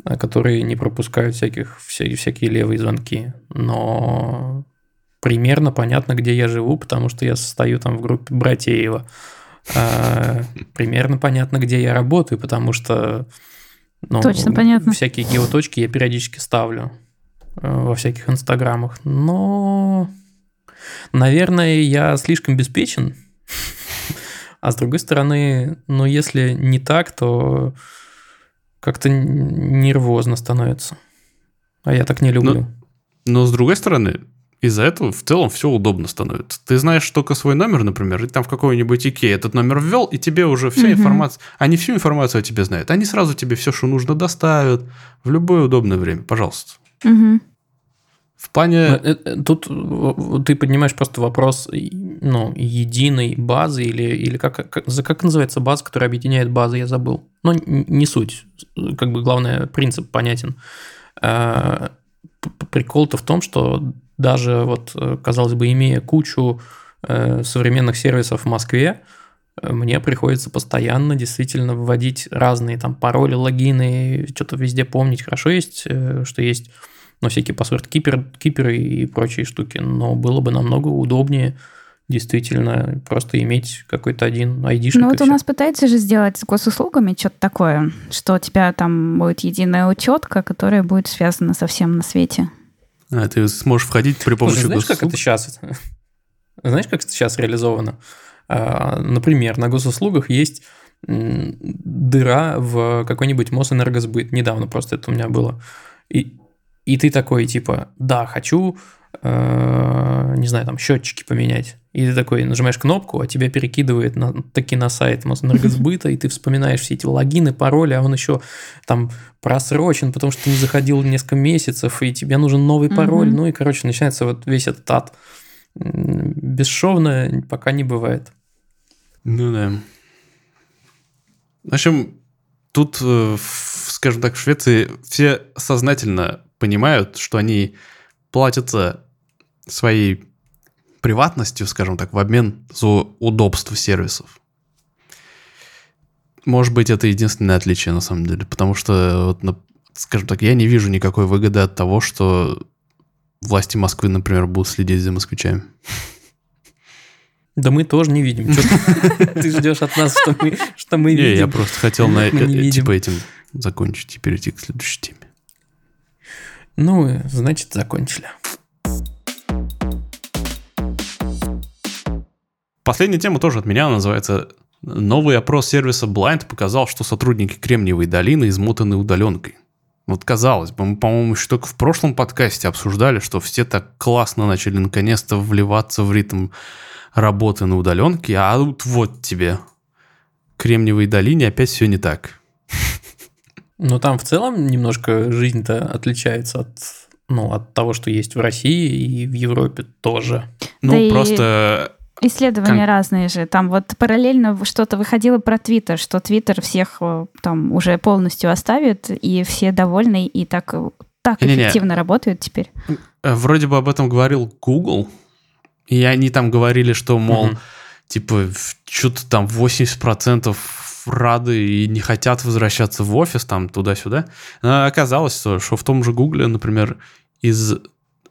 э, которые не пропускают всяких, вся, всякие левые звонки. Но примерно понятно, где я живу, потому что я состою там в группе Братеева. А, примерно понятно, где я работаю, потому что ну, Точно понятно. всякие геоточки я периодически ставлю э, во всяких инстаграмах. Но, наверное, я слишком беспечен а с другой стороны, ну, если не так, то как-то нервозно становится. А я так не люблю. Но, но с другой стороны, из-за этого в целом все удобно становится. Ты знаешь только свой номер, например, и там в какой-нибудь ИКЕ этот номер ввел, и тебе уже вся угу. информация... Они всю информацию о тебе знают. Они сразу тебе все, что нужно, доставят в любое удобное время. Пожалуйста. Угу. В плане... Э, э, тут ты поднимаешь просто вопрос ну, единой базы или, или как, как, как называется база, которая объединяет базы, я забыл. Но не суть. Как бы главный принцип понятен. Прикол-то в том, что даже вот, казалось бы, имея кучу э, современных сервисов в Москве, мне приходится постоянно действительно вводить разные там пароли, логины, что-то везде помнить. Хорошо есть, что есть но всякие паспорт кипер, киперы и прочие штуки. Но было бы намного удобнее действительно просто иметь какой-то один ID. Ну вот у нас пытается же сделать с госуслугами что-то такое, что у тебя там будет единая учетка, которая будет связана со всем на свете. А, ты сможешь входить при помощи Слушай, знаешь, госуслуг? как это сейчас? Знаешь, как это сейчас <laughs> реализовано? А, например, на госуслугах есть дыра в какой-нибудь Мосэнергосбыт. Недавно просто это у меня было. И и ты такой, типа, да, хочу, э, не знаю, там, счетчики поменять. И ты такой нажимаешь кнопку, а тебя перекидывает на, таки на сайт Мосэнергосбыта, и ты вспоминаешь все эти логины, пароли, а он еще там просрочен, потому что ты не заходил несколько месяцев, и тебе нужен новый пароль. Ну и, короче, начинается вот весь этот ад. Бесшовно пока не бывает. Ну да. В общем, тут, э, скажем так, в Швеции все сознательно понимают, что они платятся своей приватностью, скажем так, в обмен за удобство сервисов. Может быть, это единственное отличие на самом деле, потому что, вот, скажем так, я не вижу никакой выгоды от того, что власти Москвы, например, будут следить за москвичами. Да мы тоже не видим. Ты- <laughs> ждешь от нас, что мы, что мы Не, я видим. просто хотел на, э, видим. типа этим закончить и перейти к следующей теме. Ну, э, значит, закончили. Последняя тема тоже от меня, называется «Новый опрос сервиса Blind показал, что сотрудники Кремниевой долины измотаны удаленкой». Вот казалось бы, мы, по-моему, еще только в прошлом подкасте обсуждали, что все так классно начали наконец-то вливаться в ритм работы на удаленке, а тут вот тебе. Кремниевой долине опять все не так. Но там в целом немножко жизнь-то отличается от, ну, от того, что есть в России и в Европе тоже. Ну, Да и- просто Исследования Кон- разные же. Там вот параллельно что-то выходило про Твиттер, что Твиттер всех э, там уже полностью оставит, и все довольны, и так, э, так Не-не-не. эффективно работают теперь. э, вроде бы об этом говорил Google, и они там говорили, что, мол, Мгм. типа, что-то там 80% рады и не хотят возвращаться в офис, там, туда-сюда. А оказалось, что, что в том же Гугле, например, из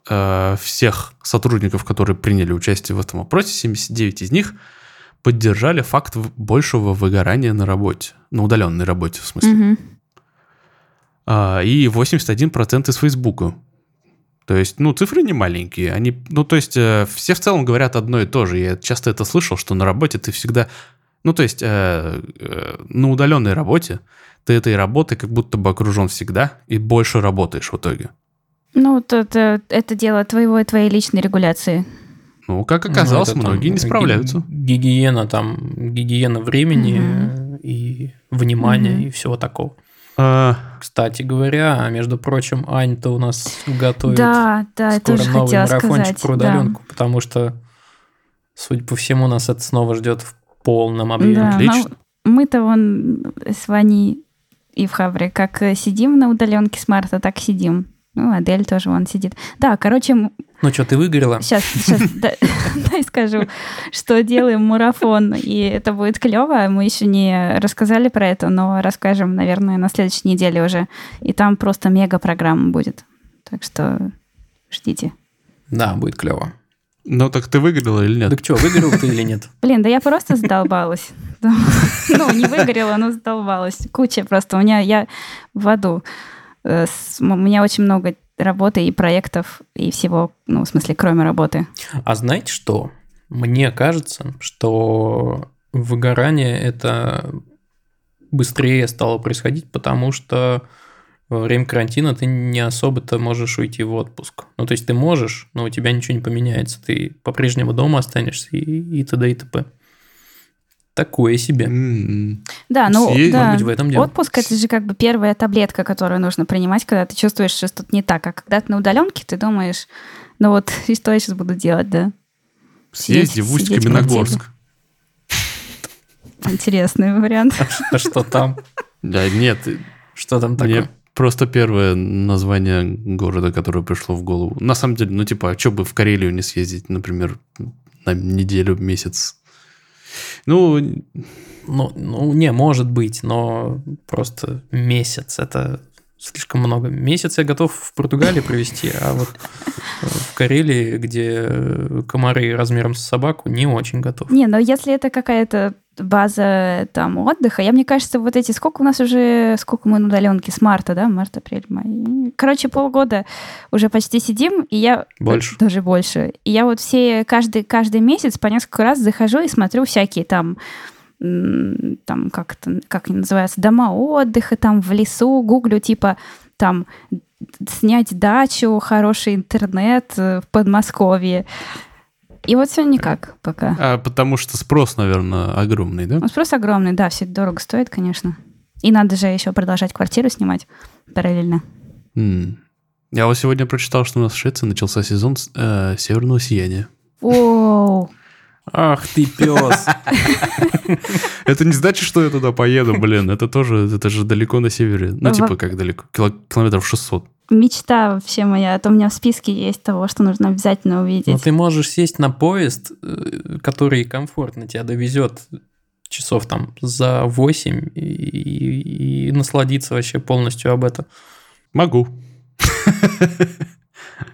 э, всех сотрудников, которые приняли участие в этом опросе, 79 из них поддержали факт большего выгорания на работе, на удаленной работе, в смысле. Мгм. А, и 81% из Фейсбука. То есть, ну, цифры не маленькие. Они, ну, то есть, э, все в целом говорят одно и то же. Я часто это слышал, что на работе ты всегда... Ну, то есть, э, э, на удаленной работе ты этой работой как будто бы окружен всегда и больше работаешь в итоге. Ну, вот это, это дело твоего и твоей личной регуляции. Ну, как Ну, оказалось, там многие не ги- справляются. Гигиена там, гигиена времени э, и внимания Мгм. и всего такого. А, Кстати говоря, а между прочим, Ань-то у нас готовит Да, да, я скоро тоже новый марафончик сказать. про да. удаленку, потому что, судя по всему, нас это снова ждет в полном объеме. Да, Отлично. ну, мы-то вон с Ваней и в Хабре как э, сидим на удаленке с марта, так и сидим. Ну, Адель тоже вон сидит. Да, короче, Ну что, ты выгорела? сейчас, сейчас <laughs> <laughs> дай скажу, что делаем марафон, и это будет клево. Мы еще не рассказали про это, но расскажем, наверное, на следующей неделе уже. И там просто мега программа будет. Так что ждите. Да, будет клево. ну, так ты выиграла или нет? Так что, выгорел ты или нет? Блин, да я просто задолбалась. <laughs> Ну, не выгорела, но задолбалась. Куча просто. У меня, я в аду. Э, У меня очень много работы и проектов, и всего, ну, в смысле, кроме работы. А знаете что? Мне кажется, что выгорание это быстрее стало происходить, потому что во время карантина ты не особо-то можешь уйти в отпуск. Ну, то есть ты можешь, но у тебя ничего не поменяется. Ты по-прежнему дома останешься и, и т.д. и т.п. Такое себе. М-м. Да, ну, Съездить, да. может быть, в этом дело. Отпуск это же как бы первая таблетка, которую нужно принимать, когда ты чувствуешь, что что-то не так. А когда ты на удаленке, ты думаешь, ну вот, и что я сейчас буду делать, да? Съезди в Усть-Каменогорск. Интересный вариант. <laughs> А что там? Да, нет, Что там Мне такое? просто первое название города, которое пришло в голову. На самом деле, ну типа, а что бы в Карелию не съездить, например, на неделю, месяц? Ну, Ну, ну, не, может быть, но просто месяц это слишком много. Месяц я готов в Португалии провести, а вот в Карелии, где комары размером с собаку, не очень готов. Не, но если это какая-то база там отдыха, я мне кажется, вот эти, сколько у нас уже, сколько мы на удаленке, с марта, да, март, апрель, май. Короче, полгода уже почти сидим, и я... Больше. Даже больше. И я вот все, каждый, каждый месяц по несколько раз захожу и смотрю всякие там там как это, как они называются, дома отдыха, там в лесу, гуглю, типа, там снять дачу, хороший интернет э, в Подмосковье. И вот все никак пока. а потому что спрос, наверное, огромный, да? Ну, Спрос огромный, да, все дорого стоит, конечно. И надо же еще продолжать квартиру снимать параллельно. М. Я вот сегодня прочитал, что у нас в Швеции начался сезон э, северного сияния. Оу, Ах ты пес! <laughs> Это не значит, что я туда поеду, блин. Это тоже, это же далеко на севере. Ну, типа, как далеко? Кило- Километров 600. мечта вообще моя. Это у меня в списке есть того, что нужно обязательно Но увидеть. ты можешь сесть на поезд, э, который комфортно тебя довезет часов там за 8 и, и- и насладиться вообще полностью об этом. Могу. <laughs>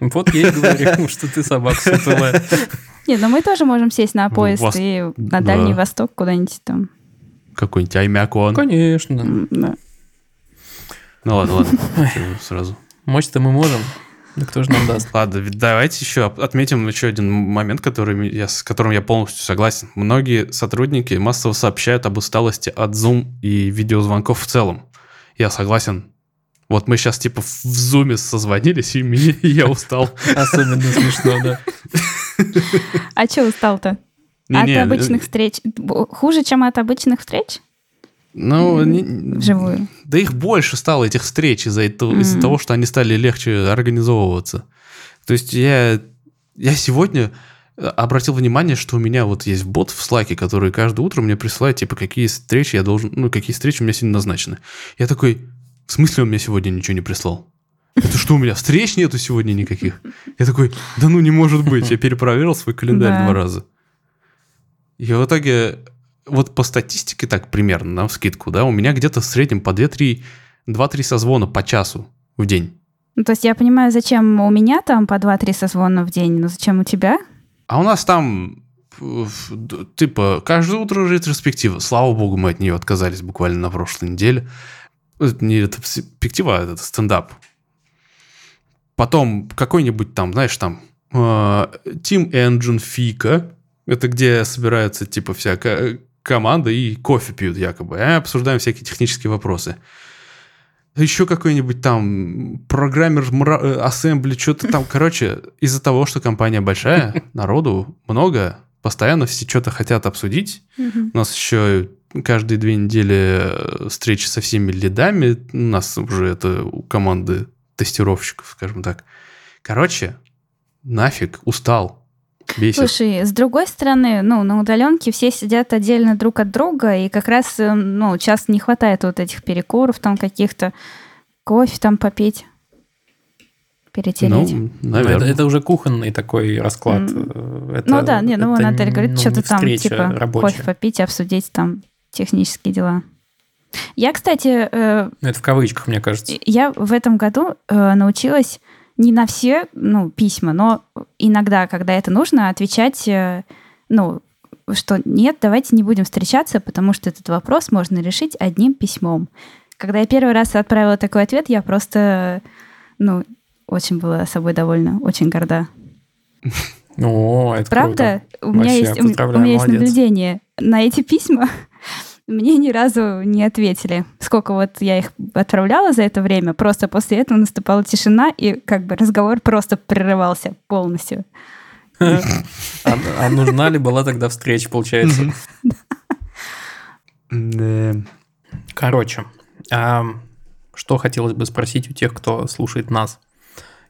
Вот я и говорю, <laughs> что ты собака сутулая. <laughs> Не, но мы тоже можем сесть на поезд Вос- и на да. Дальний Восток куда-нибудь там. Какой-нибудь Аймякон. Конечно. М, да. Ну ладно, ладно. <laughs> Сразу. Мочь-то мы можем. Да кто же нам даст? Ладно, давайте еще отметим еще один момент, который я, с которым я полностью согласен. Многие сотрудники массово сообщают об усталости от Zoom и видеозвонков в целом. Я согласен. Вот мы сейчас типа в зуме созвонились, и мне- и <laughs> я устал. Особенно смешно, да. А что устал-то? Не-не, от обычных встреч. Б- Хуже, чем от обычных встреч? Ну, не- Вживую. да их больше стало, этих встреч, из-за этого- из-за Мгм. того, что они стали легче организовываться. То есть я, я сегодня э, обратил внимание, что у меня вот есть бот в Slack, который каждое утро мне присылает, типа, какие встречи я должен, ну, какие встречи у меня сегодня назначены. Я такой, в смысле он мне сегодня ничего не прислал? Это что, у меня встреч нету сегодня никаких? Я такой, да ну не может быть. Я перепроверил свой календарь Да. два раза. И в итоге, вот по статистике так примерно, на скидку, да, у меня где-то в среднем по 2-3, 2-3 созвона по часу в день. Ну, то есть я понимаю, зачем у меня там по 2-3 созвона в день, но зачем у тебя? А у нас там, э, типа, каждое утро ретроспектива. Слава богу, мы от нее отказались буквально на прошлой неделе. Это не ретроспектива, а это стендап. Потом какой-нибудь там, знаешь, там э, Team Engine Fika. Это где собираются, типа, вся ко- команда и кофе пьют якобы. А обсуждаем всякие технические вопросы. Еще какой-нибудь там программер э, ассембли, что-то там. <laughs> Короче, из-за того, что компания большая, народу много, постоянно все что-то хотят обсудить. У нас еще каждые две недели э, встречи со всеми лидами. У нас уже это у команды тестировщиков, скажем так. Короче, нафиг, устал. Бесит. Слушай, с другой стороны, ну, на удаленке все сидят отдельно друг от друга, и как раз, э, ну, часто не хватает вот этих перекуров там каких-то, кофе там попить, перетереть. ну, Ну, наверное. Это, это уже кухонный такой расклад. Э, Это, ну да, не, ну, это Наталья говорит, ну, что-то там, типа, рабочая. кофе попить, обсудить там технические дела. Я, кстати, э, Ну, Это в кавычках, мне кажется. я в этом году э, научилась не на все ну, письма, но иногда, когда это нужно, отвечать, э, ну, что нет, давайте не будем встречаться, потому что этот вопрос можно решить одним письмом. Когда я первый раз отправила такой ответ, я просто, ну, очень была собой довольна, очень горда. <laughs> О, это Правда? У меня Вообще, есть, у, у меня есть наблюдение. На эти письма <laughs> мне ни разу не ответили. Сколько вот я их отправляла за это время, просто после этого наступала тишина, и как бы разговор просто прерывался полностью. круто. <laughs> А, а нужна ли была тогда встреча, получается? Короче, а, что хотелось бы спросить у тех, кто слушает нас,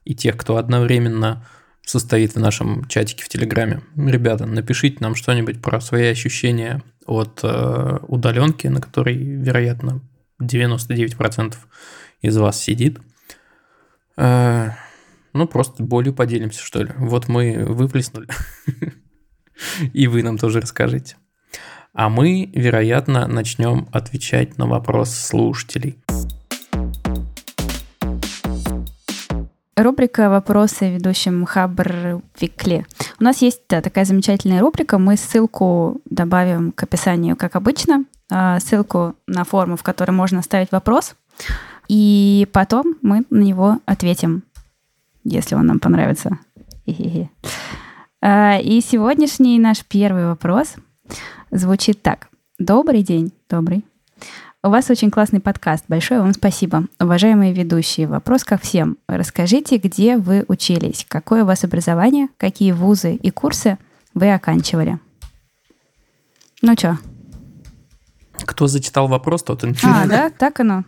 и тех, кто одновременно состоит в нашем чатике в Телеграме. Ребята, напишите нам что-нибудь про свои ощущения от э, удаленки, на которой, вероятно, 99% из вас сидит. Э, ну, просто болью поделимся, что ли. Вот мы выплеснули. <laughs> И вы нам тоже расскажите. А мы, вероятно, начнем отвечать на вопрос слушателей. Рубрика «Вопросы ведущим Хабр Викли». У нас есть такая замечательная рубрика. Мы ссылку добавим к описанию, как обычно. А, Ссылку на форму, в которой можно оставить вопрос. И потом мы на него ответим, если он нам понравится. А, И сегодняшний наш первый вопрос звучит так. Добрый день, добрый. У вас очень классный подкаст. Большое вам спасибо. Уважаемые ведущие, вопрос ко всем. Расскажите, где вы учились? Какое у вас образование? Какие вузы и курсы вы оканчивали? Ну чё? Кто зачитал вопрос, тот и А, да, так оно.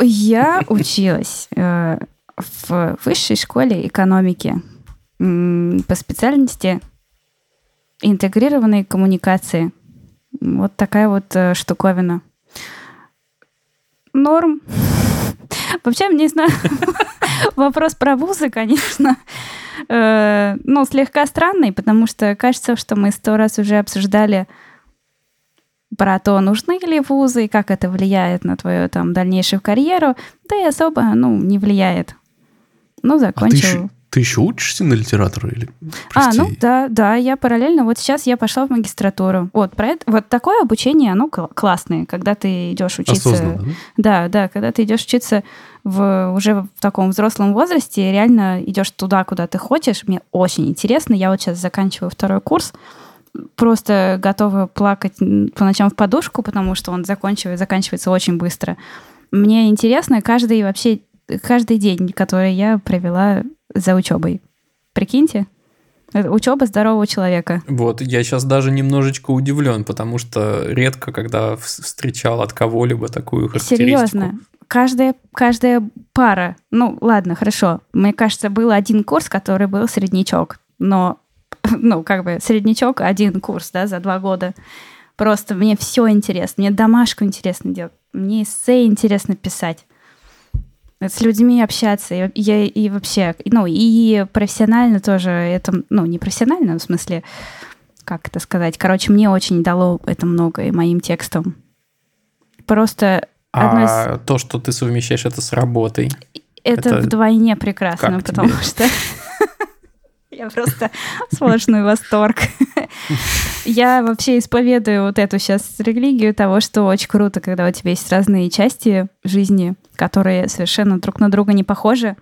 Я училась э, в высшей школе экономики по специальности интегрированные коммуникации. Вот такая вот э, штуковина. Норм. <laughs> Вообще, не знаю, <laughs> вопрос про вузы, конечно, э, ну, слегка странный, потому что кажется, что мы сто раз уже обсуждали про то, нужны ли вузы и как это влияет на твою там дальнейшую карьеру, да и особо, ну, не влияет. Ну, А ты, закончил. еще, Ты еще учишься на литература или? А, Прости. ну да, да, я параллельно, вот сейчас я пошла в магистратуру. Вот, про это, вот такое обучение, оно кл- классное, когда ты идешь учиться. Осознанно, да? Да, да, когда ты идешь учиться в, уже в таком взрослом возрасте, реально идешь туда, куда ты хочешь. Мне очень интересно. Я вот сейчас заканчиваю второй курс. Просто готова плакать по ночам в подушку, потому что он заканчивает, заканчивается очень быстро. Мне интересно каждый вообще каждый день, который я провела за учебой. Прикиньте, учеба здорового человека. Вот, я сейчас даже немножечко удивлен, потому что редко, когда встречал от кого-либо такую характеристику. Серьезно. Каждая, каждая пара, ну ладно, хорошо, мне кажется, был один курс, который был среднячок, но, <laughs> ну, как бы среднячок, один курс, да, за два года. Просто мне все интересно, мне домашку интересно делать, мне эссе интересно писать, с людьми общаться, и, я, и вообще, ну, и профессионально тоже, это, ну, не профессионально, в смысле, как это сказать, короче, мне очень дало это много и моим текстам. Просто одно из- А то, что ты совмещаешь это с работой. это, Это вдвойне прекрасно, как потому тебе? что <laughs> я просто сплошной восторг. <laughs> Я вообще исповедую вот эту сейчас религию того, что очень круто, когда у тебя есть разные части жизни, которые совершенно друг на друга не похожи.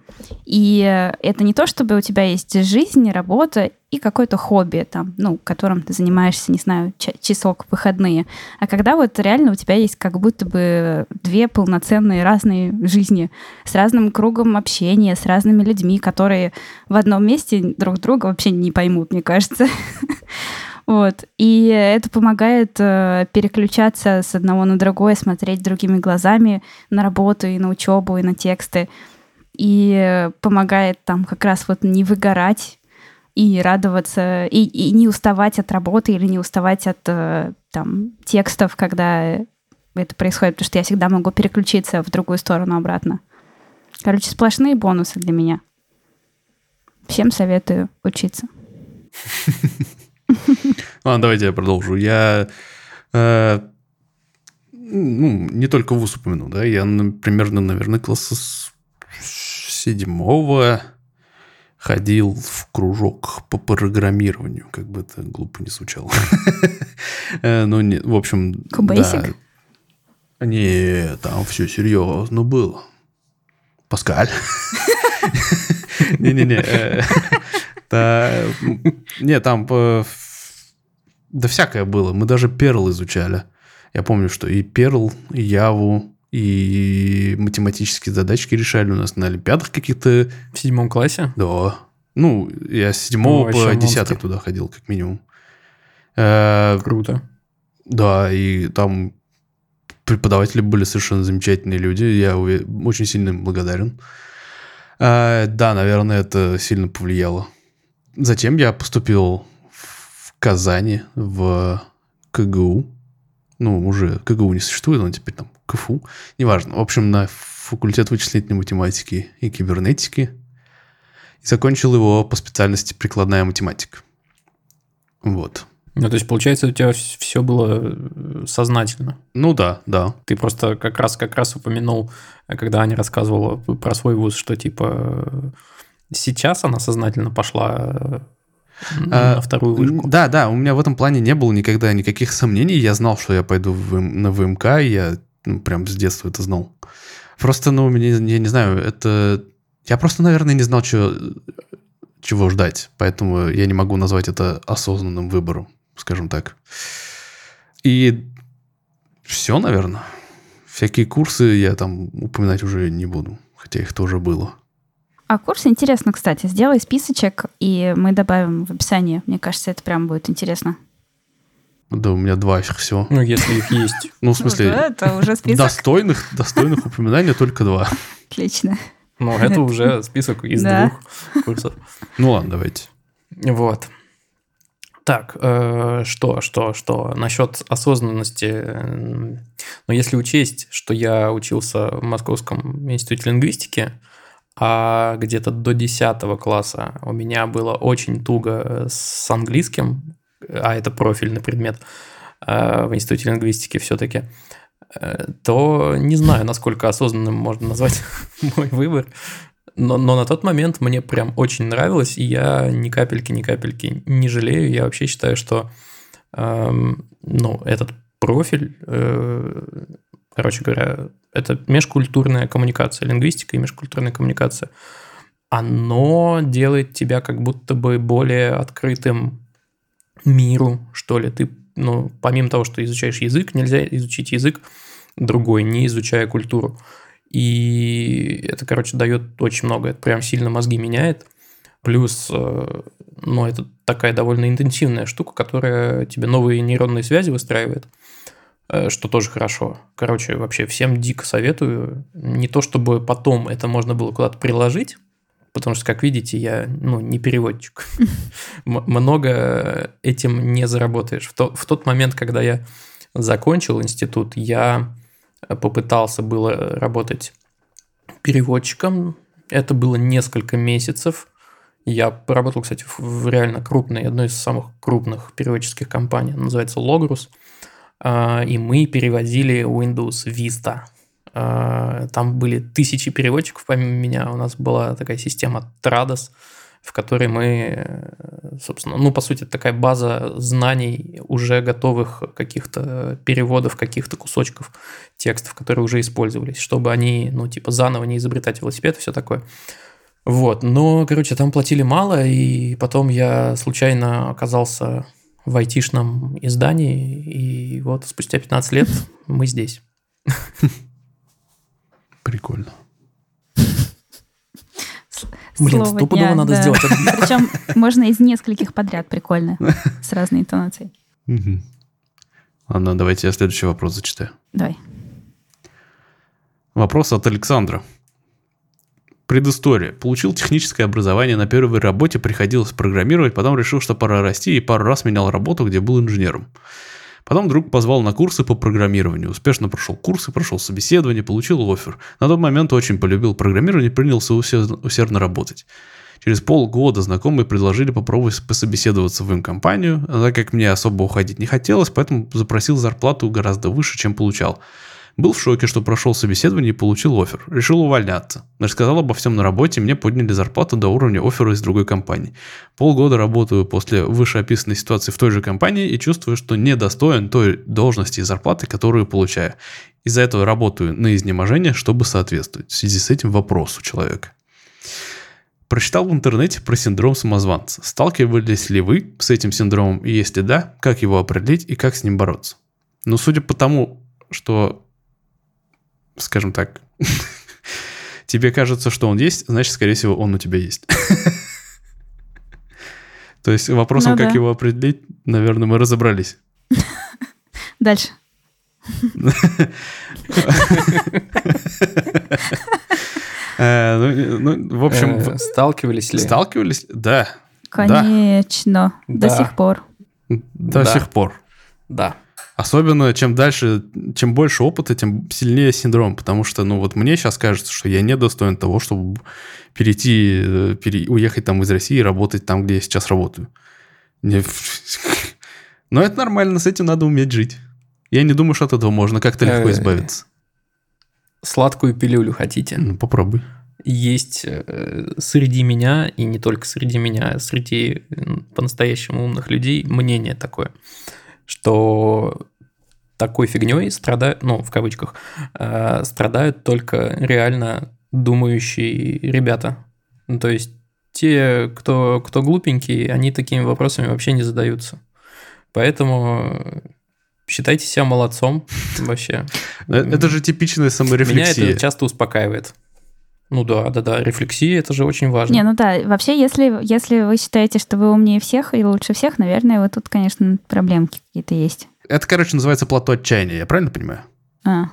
И э, это не то, чтобы у тебя есть жизнь, работа и какое-то хобби, там, ну, которым ты занимаешься, не знаю, ча- часок в выходные. А когда вот реально у тебя есть как будто бы две полноценные разные жизни с разным кругом общения, с разными людьми, которые в одном месте друг друга вообще не поймут, мне кажется. <laughs> Вот. И это помогает э, переключаться с одного на другое, смотреть другими глазами на работу и на учебу, и на тексты. И помогает там как раз вот не выгорать и радоваться, и, и не уставать от работы или не уставать от э, там текстов, когда это происходит, потому что я всегда могу переключиться в другую сторону обратно. Короче, сплошные бонусы для меня. Всем советую учиться. <laughs> Ладно, давайте я продолжу. Я э, ну, не только вуз упомяну, да, я ну, примерно, наверное, класса с седьмого ходил в кружок по программированию, как бы это глупо не звучало. <laughs> Э, Ну, не- в общем... Кубейсик? да. Не, там все серьезно было. Паскаль. <laughs> Не-не-не. э, <laughs> Не, там э, да всякое было. Мы даже Перл изучали. Я помню, что и Перл, и Яву, и математические задачки решали у нас на олимпиадах каких-то. В седьмом классе? Да. Ну, я с седьмого Ну, по десятый туда ходил, как минимум. Э, Круто. да, и там преподаватели были совершенно замечательные люди. Я очень сильно им благодарен. А, да, наверное, это сильно повлияло. Затем я поступил Казани в КГУ. Ну, уже КГУ не существует, он теперь там КФУ. Неважно. В общем, на факультет вычислительной математики и кибернетики. И закончил его по специальности прикладная математика. Вот. Ну, то есть, получается, у тебя все было э, сознательно. Ну да, да. Ты просто как раз, как раз упомянул, когда Аня рассказывала про свой вуз, что типа э, сейчас она сознательно пошла э, на вторую вышку. Да, да, у меня в этом плане не было никогда никаких сомнений. Я знал, что я пойду в, на ВМК, и я ну, прям с детства это знал. Просто, ну, мне, я не знаю, это... Я просто, наверное, не знал, чё- чего ждать. Поэтому я не могу назвать это осознанным выбором, скажем так. И все, наверное. Всякие курсы я там упоминать уже не буду, хотя их тоже было. А курс интересно, кстати. Сделай списочек, и мы добавим в описание. Мне кажется, это прям будет интересно. Да, у меня два их всего. Ну, если их есть. <laughs> Ну, в смысле, Ну да, это уже список. достойных, достойных упоминаний только два. Отлично. Ну, это уже список из Да. двух курсов. Ну ладно, давайте. Вот. Так, э, что, что, что? Насчет осознанности. Но если учесть, что я учился в Московском институте лингвистики, а где-то до 10 класса у меня было очень туго с английским, а это профильный предмет э, в институте лингвистики все-таки, то не знаю, насколько осознанным можно назвать <laughs> мой выбор. Но, но на тот момент мне прям очень нравилось, и я ни капельки, ни капельки не жалею. Я вообще считаю, что эм, ну, этот профиль, э, короче говоря, это межкультурная коммуникация, лингвистика и межкультурная коммуникация. Оно делает тебя как будто бы более открытым миру, что ли. Ты, ну, помимо того, что изучаешь язык, нельзя изучить язык другой, не изучая культуру. И это, короче, дает очень много. Это прям сильно мозги меняет. Плюс, э, ну, это такая довольно интенсивная штука, которая тебе новые нейронные связи выстраивает, что тоже хорошо. Короче, вообще всем дико советую. Не то, чтобы потом это можно было куда-то приложить, потому что, как видите, я ну, не переводчик. <laughs> Много этим не заработаешь. В тот момент, когда я закончил институт, я попытался было работать переводчиком. Это было несколько месяцев. Я поработал, кстати, в реально крупной, одной из самых крупных переводческих компаний, называется Logrus. А, и мы переводили Windows Vista. А, там были тысячи переводчиков помимо меня. У нас была такая система Trados – в которой мы, э, собственно, ну, по сути, такая база знаний уже готовых каких-то переводов, каких-то кусочков текстов, которые уже использовались, чтобы они, ну, типа, заново не изобретать велосипед и все такое. Вот, но, короче, там платили мало, и потом я случайно оказался в айтишном издании, и вот спустя 15 лет мы здесь. Прикольно. Блин, стопудово надо да. сделать. <laughs> Причем можно из нескольких подряд, прикольно, с разной интонацией. Ладно, давайте я следующий вопрос зачитаю. Давай. Вопрос от Александра. Предыстория. Получил техническое образование на первой работе, приходилось программировать, потом решил, что пора расти, и пару раз менял работу, где был инженером. Потом друг позвал на курсы по программированию. Успешно прошел курсы, прошел собеседование, получил оффер. На тот момент очень полюбил программирование и принялся усер- усердно работать. Через полгода знакомые предложили попробовать пособеседоваться в им компанию, а так как мне особо уходить не хотелось, поэтому запросил зарплату гораздо выше, чем получал. Был в шоке, что прошел собеседование и получил офер. Решил увольняться. Рассказал обо всем на работе, мне подняли зарплату до уровня оффера из другой компании. Полгода работаю после вышеописанной ситуации в той же компании и чувствую, что недостоин той должности и зарплаты, которую получаю. Из-за этого работаю на изнеможение, чтобы соответствовать. В связи с этим вопрос у человека. Прочитал в интернете про синдром самозванца. Сталкивались ли вы с этим синдромом? И если да, как его определить и как с ним бороться? Ну, судя по тому, что, скажем так, <laughs> тебе кажется, что он есть, значит, скорее всего, он у тебя есть. <laughs> То есть вопросом, Ну как да. его определить, наверное, мы разобрались. <laughs> Дальше. Э, Ну, ну, в общем, Э, сталкивались ли? сталкивались? Да. Конечно. До сих пор. До сих пор. Да. Особенно, чем дальше, чем больше опыта, тем сильнее синдром. Потому что, ну, вот мне сейчас кажется, что я недостоин того, чтобы перейти, э, пере- уехать там из России и работать там, где я сейчас работаю. Мне- <laughs> Но это нормально, с этим надо уметь жить. Я не думаю, что от этого можно как-то легко Э, избавиться. Сладкую пилюлю хотите? Ну, попробуй. Есть э, среди меня, и не только среди меня, а среди по-настоящему умных людей мнение такое, что такой фигней страдают, ну, в кавычках, э, страдают только реально думающие ребята. Ну, то есть те, кто, кто глупенькие, они такими вопросами вообще не задаются. Поэтому считайте себя молодцом вообще. Э, Это же типичная Меня саморефлексия. это часто успокаивает. Ну да, да, да, рефлексия это же очень важно. Не, ну да, вообще, если, если вы считаете, что вы умнее всех и лучше всех, наверное, вот тут, конечно, проблемки какие-то есть. Это, короче, называется плато отчаяния, я правильно понимаю? А,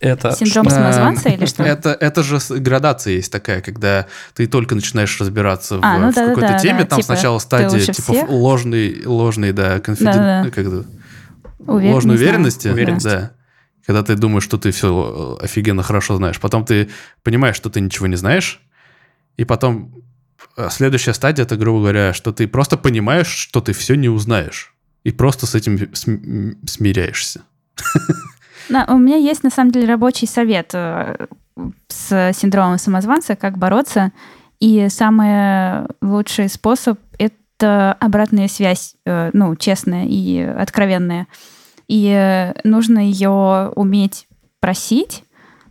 это синдром самозванца или что? Это, это же градация есть такая, когда ты только начинаешь разбираться в, А, ну в да-да-да, какой-то теме, да, там типа, сначала стадия типа всех. ложный, ложный, да, конфиден... Да-да-да. как это? Уверен- ложной уверенности, Уверенности. да. Когда ты думаешь, что ты все офигенно хорошо знаешь, потом ты понимаешь, что ты ничего не знаешь, и потом э, следующая стадия, это, грубо говоря, что ты просто понимаешь, что ты все не узнаешь, и просто с этим см- смиряешься. На- у меня есть, на самом деле, рабочий совет. Э, с синдромом самозванца, как бороться. И самый лучший способ — это обратная связь, э, ну, честная и откровенная. И нужно ее уметь просить,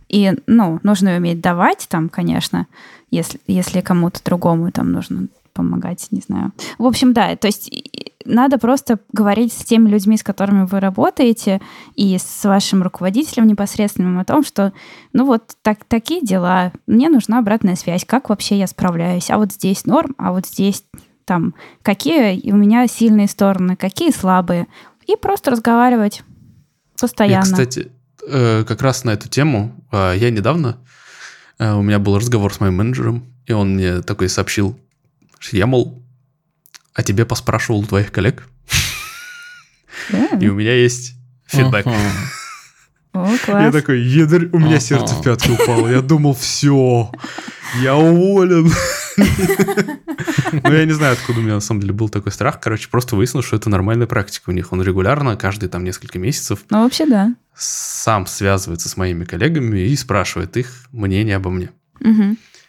и, ну, нужно ее уметь давать там, конечно, если, если кому-то другому там нужно помогать, не знаю. В общем, да, то есть надо просто говорить с теми людьми, с которыми вы работаете, и с вашим руководителем непосредственным о том, что, ну вот так, такие дела, мне нужна обратная связь, как вообще я справляюсь, а вот здесь норм, а вот здесь там, какие у меня сильные стороны, какие слабые, и просто разговаривать постоянно. И, кстати, э, как раз на эту тему э, я недавно, э, у меня был разговор с моим менеджером, и он мне такой сообщил, я, мол, о тебе поспрашивал твоих коллег. И у меня есть фидбэк. О, класс. Я такой, ядрь, у меня сердце в пятки упало. Я думал, все, я уволен. <laughs> Ну, я не знаю, откуда у меня на самом деле был такой страх. Короче, просто выяснилось, что это нормальная практика у них. Он регулярно, каждые там несколько месяцев Ну, вообще, да. сам связывается с моими коллегами и спрашивает их мнение обо мне.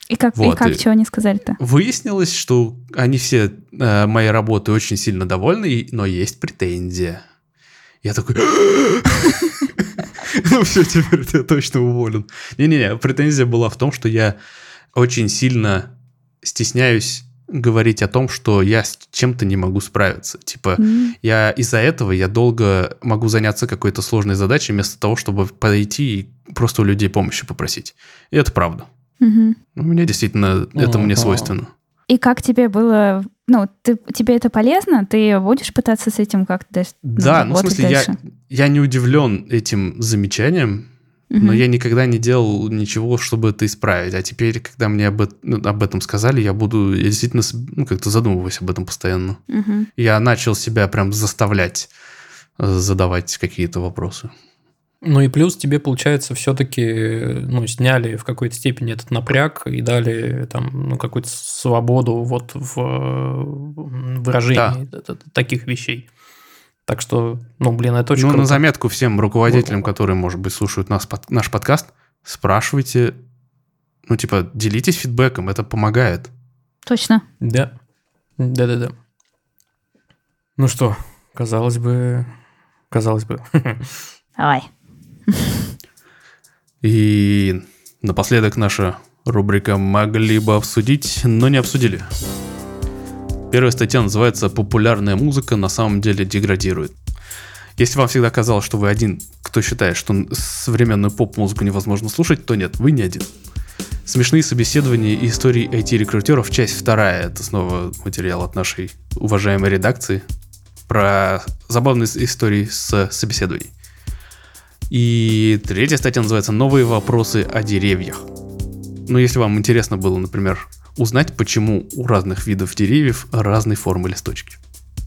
И как, и Вот, как, и- что они сказали-то? Выяснилось, что они все э, моей работой очень сильно довольны, и- но есть претензия. Я такой... <laughs> Ну все, теперь я точно уволен. Не-не-не, претензия была в том, что я очень сильно стесняюсь говорить о том, что я с чем-то не могу справиться. Типа, М, я из-за этого я долго могу заняться какой-то сложной задачей, вместо того, чтобы подойти и просто у людей помощи попросить. И это правда. мгм. У меня действительно это мне свойственно. И как тебе было... Ну, ты, тебе это полезно? Ты будешь пытаться с этим как-то дальше? Да, ну в смысле, я, я не удивлен этим замечанием, Мгм. но я никогда не делал ничего, чтобы это исправить. А теперь, когда мне об, ну, об этом сказали, я буду, я действительно ну, как-то задумываюсь об этом постоянно. Мгм. Я начал себя прям заставлять э, задавать какие-то вопросы. Ну и плюс тебе, получается, все-таки ну, сняли в какой-то степени этот напряг и дали там ну, какую-то свободу вот в э, выражении т- таких вещей. Так что, ну, блин, это очень ну, на круто. заметку всем руководителям, которые, может быть, слушают нас, под- наш подкаст, спрашивайте, ну, типа, делитесь фидбэком, это помогает. Точно. Да. Да-да-да. Ну что, казалось бы... Казалось бы. <laughs> Давай. И напоследок наша рубрика «Могли бы обсудить, но не обсудили». Первая статья называется «Популярная музыка на самом деле деградирует». Если вам всегда казалось, что вы один, кто считает, что современную поп-музыку невозможно слушать, то нет, вы не один. Смешные собеседования и истории IT-рекрутеров, часть вторая. Это снова материал от нашей уважаемой редакции про забавные истории с собеседований. И третья статья называется «Новые вопросы о деревьях». Ну, если вам интересно было, например, узнать, почему у разных видов деревьев разной формы листочки.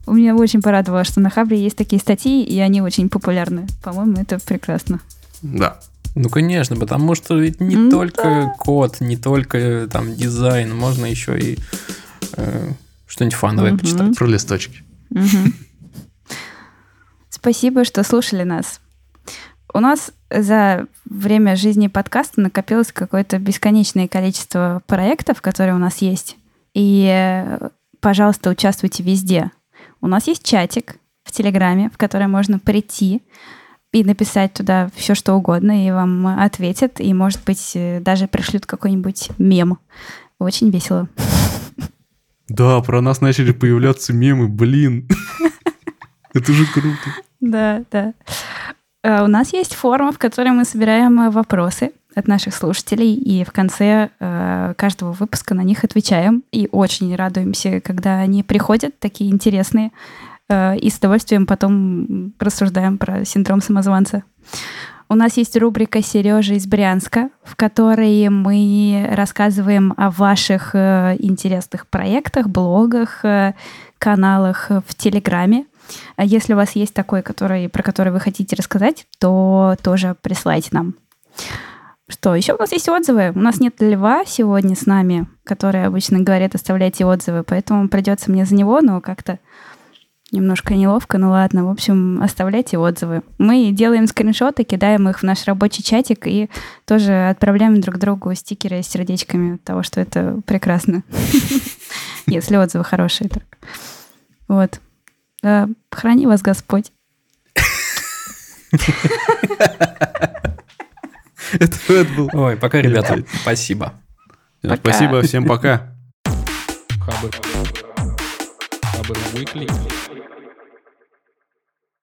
У меня очень порадовало, что на Хабре есть такие статьи, и они очень популярны. По-моему, это прекрасно. Да. Ну, конечно, потому что ведь не Ну только да. код, не только э, там дизайн, можно еще и э, что-нибудь фановое Мгм. почитать. Про листочки. Мгм. Спасибо, что слушали нас. У нас за время жизни подкаста накопилось какое-то бесконечное количество проектов, которые у нас есть. И, пожалуйста, участвуйте везде. У нас есть чатик в Телеграме, в который можно прийти и написать туда все, что угодно, и вам ответят, и, может быть, э, даже пришлют какой-нибудь мем. Очень весело. Да, про нас начали появляться мемы, блин. <laughs> Это же круто. Да, да. Э, У нас есть форма, в которой мы собираем э, вопросы от наших слушателей, и в конце э, каждого выпуска на них отвечаем. И очень радуемся, когда они приходят, такие интересные, э, и с удовольствием потом рассуждаем про синдром самозванца. У нас есть рубрика «Сережа из Брянска», в которой мы рассказываем о ваших э, интересных проектах, блогах, каналах в Телеграме. А Если у вас есть такой, который, про который вы хотите рассказать, то тоже присылайте нам. Что, еще у нас есть отзывы. У нас нет Льва сегодня с нами, который обычно говорит, оставляйте отзывы, поэтому придется мне за него, но как-то Немножко неловко, ну ладно. В общем, оставляйте отзывы. Мы делаем скриншоты, кидаем их в наш рабочий чатик и тоже отправляем друг другу стикеры с сердечками того, что это прекрасно. <laughs> Если отзывы хорошие. Вот. Храни вас Господь. Это был... Ой, пока, ребята. Спасибо. Спасибо, всем пока. Хабр. Хабр Weekly.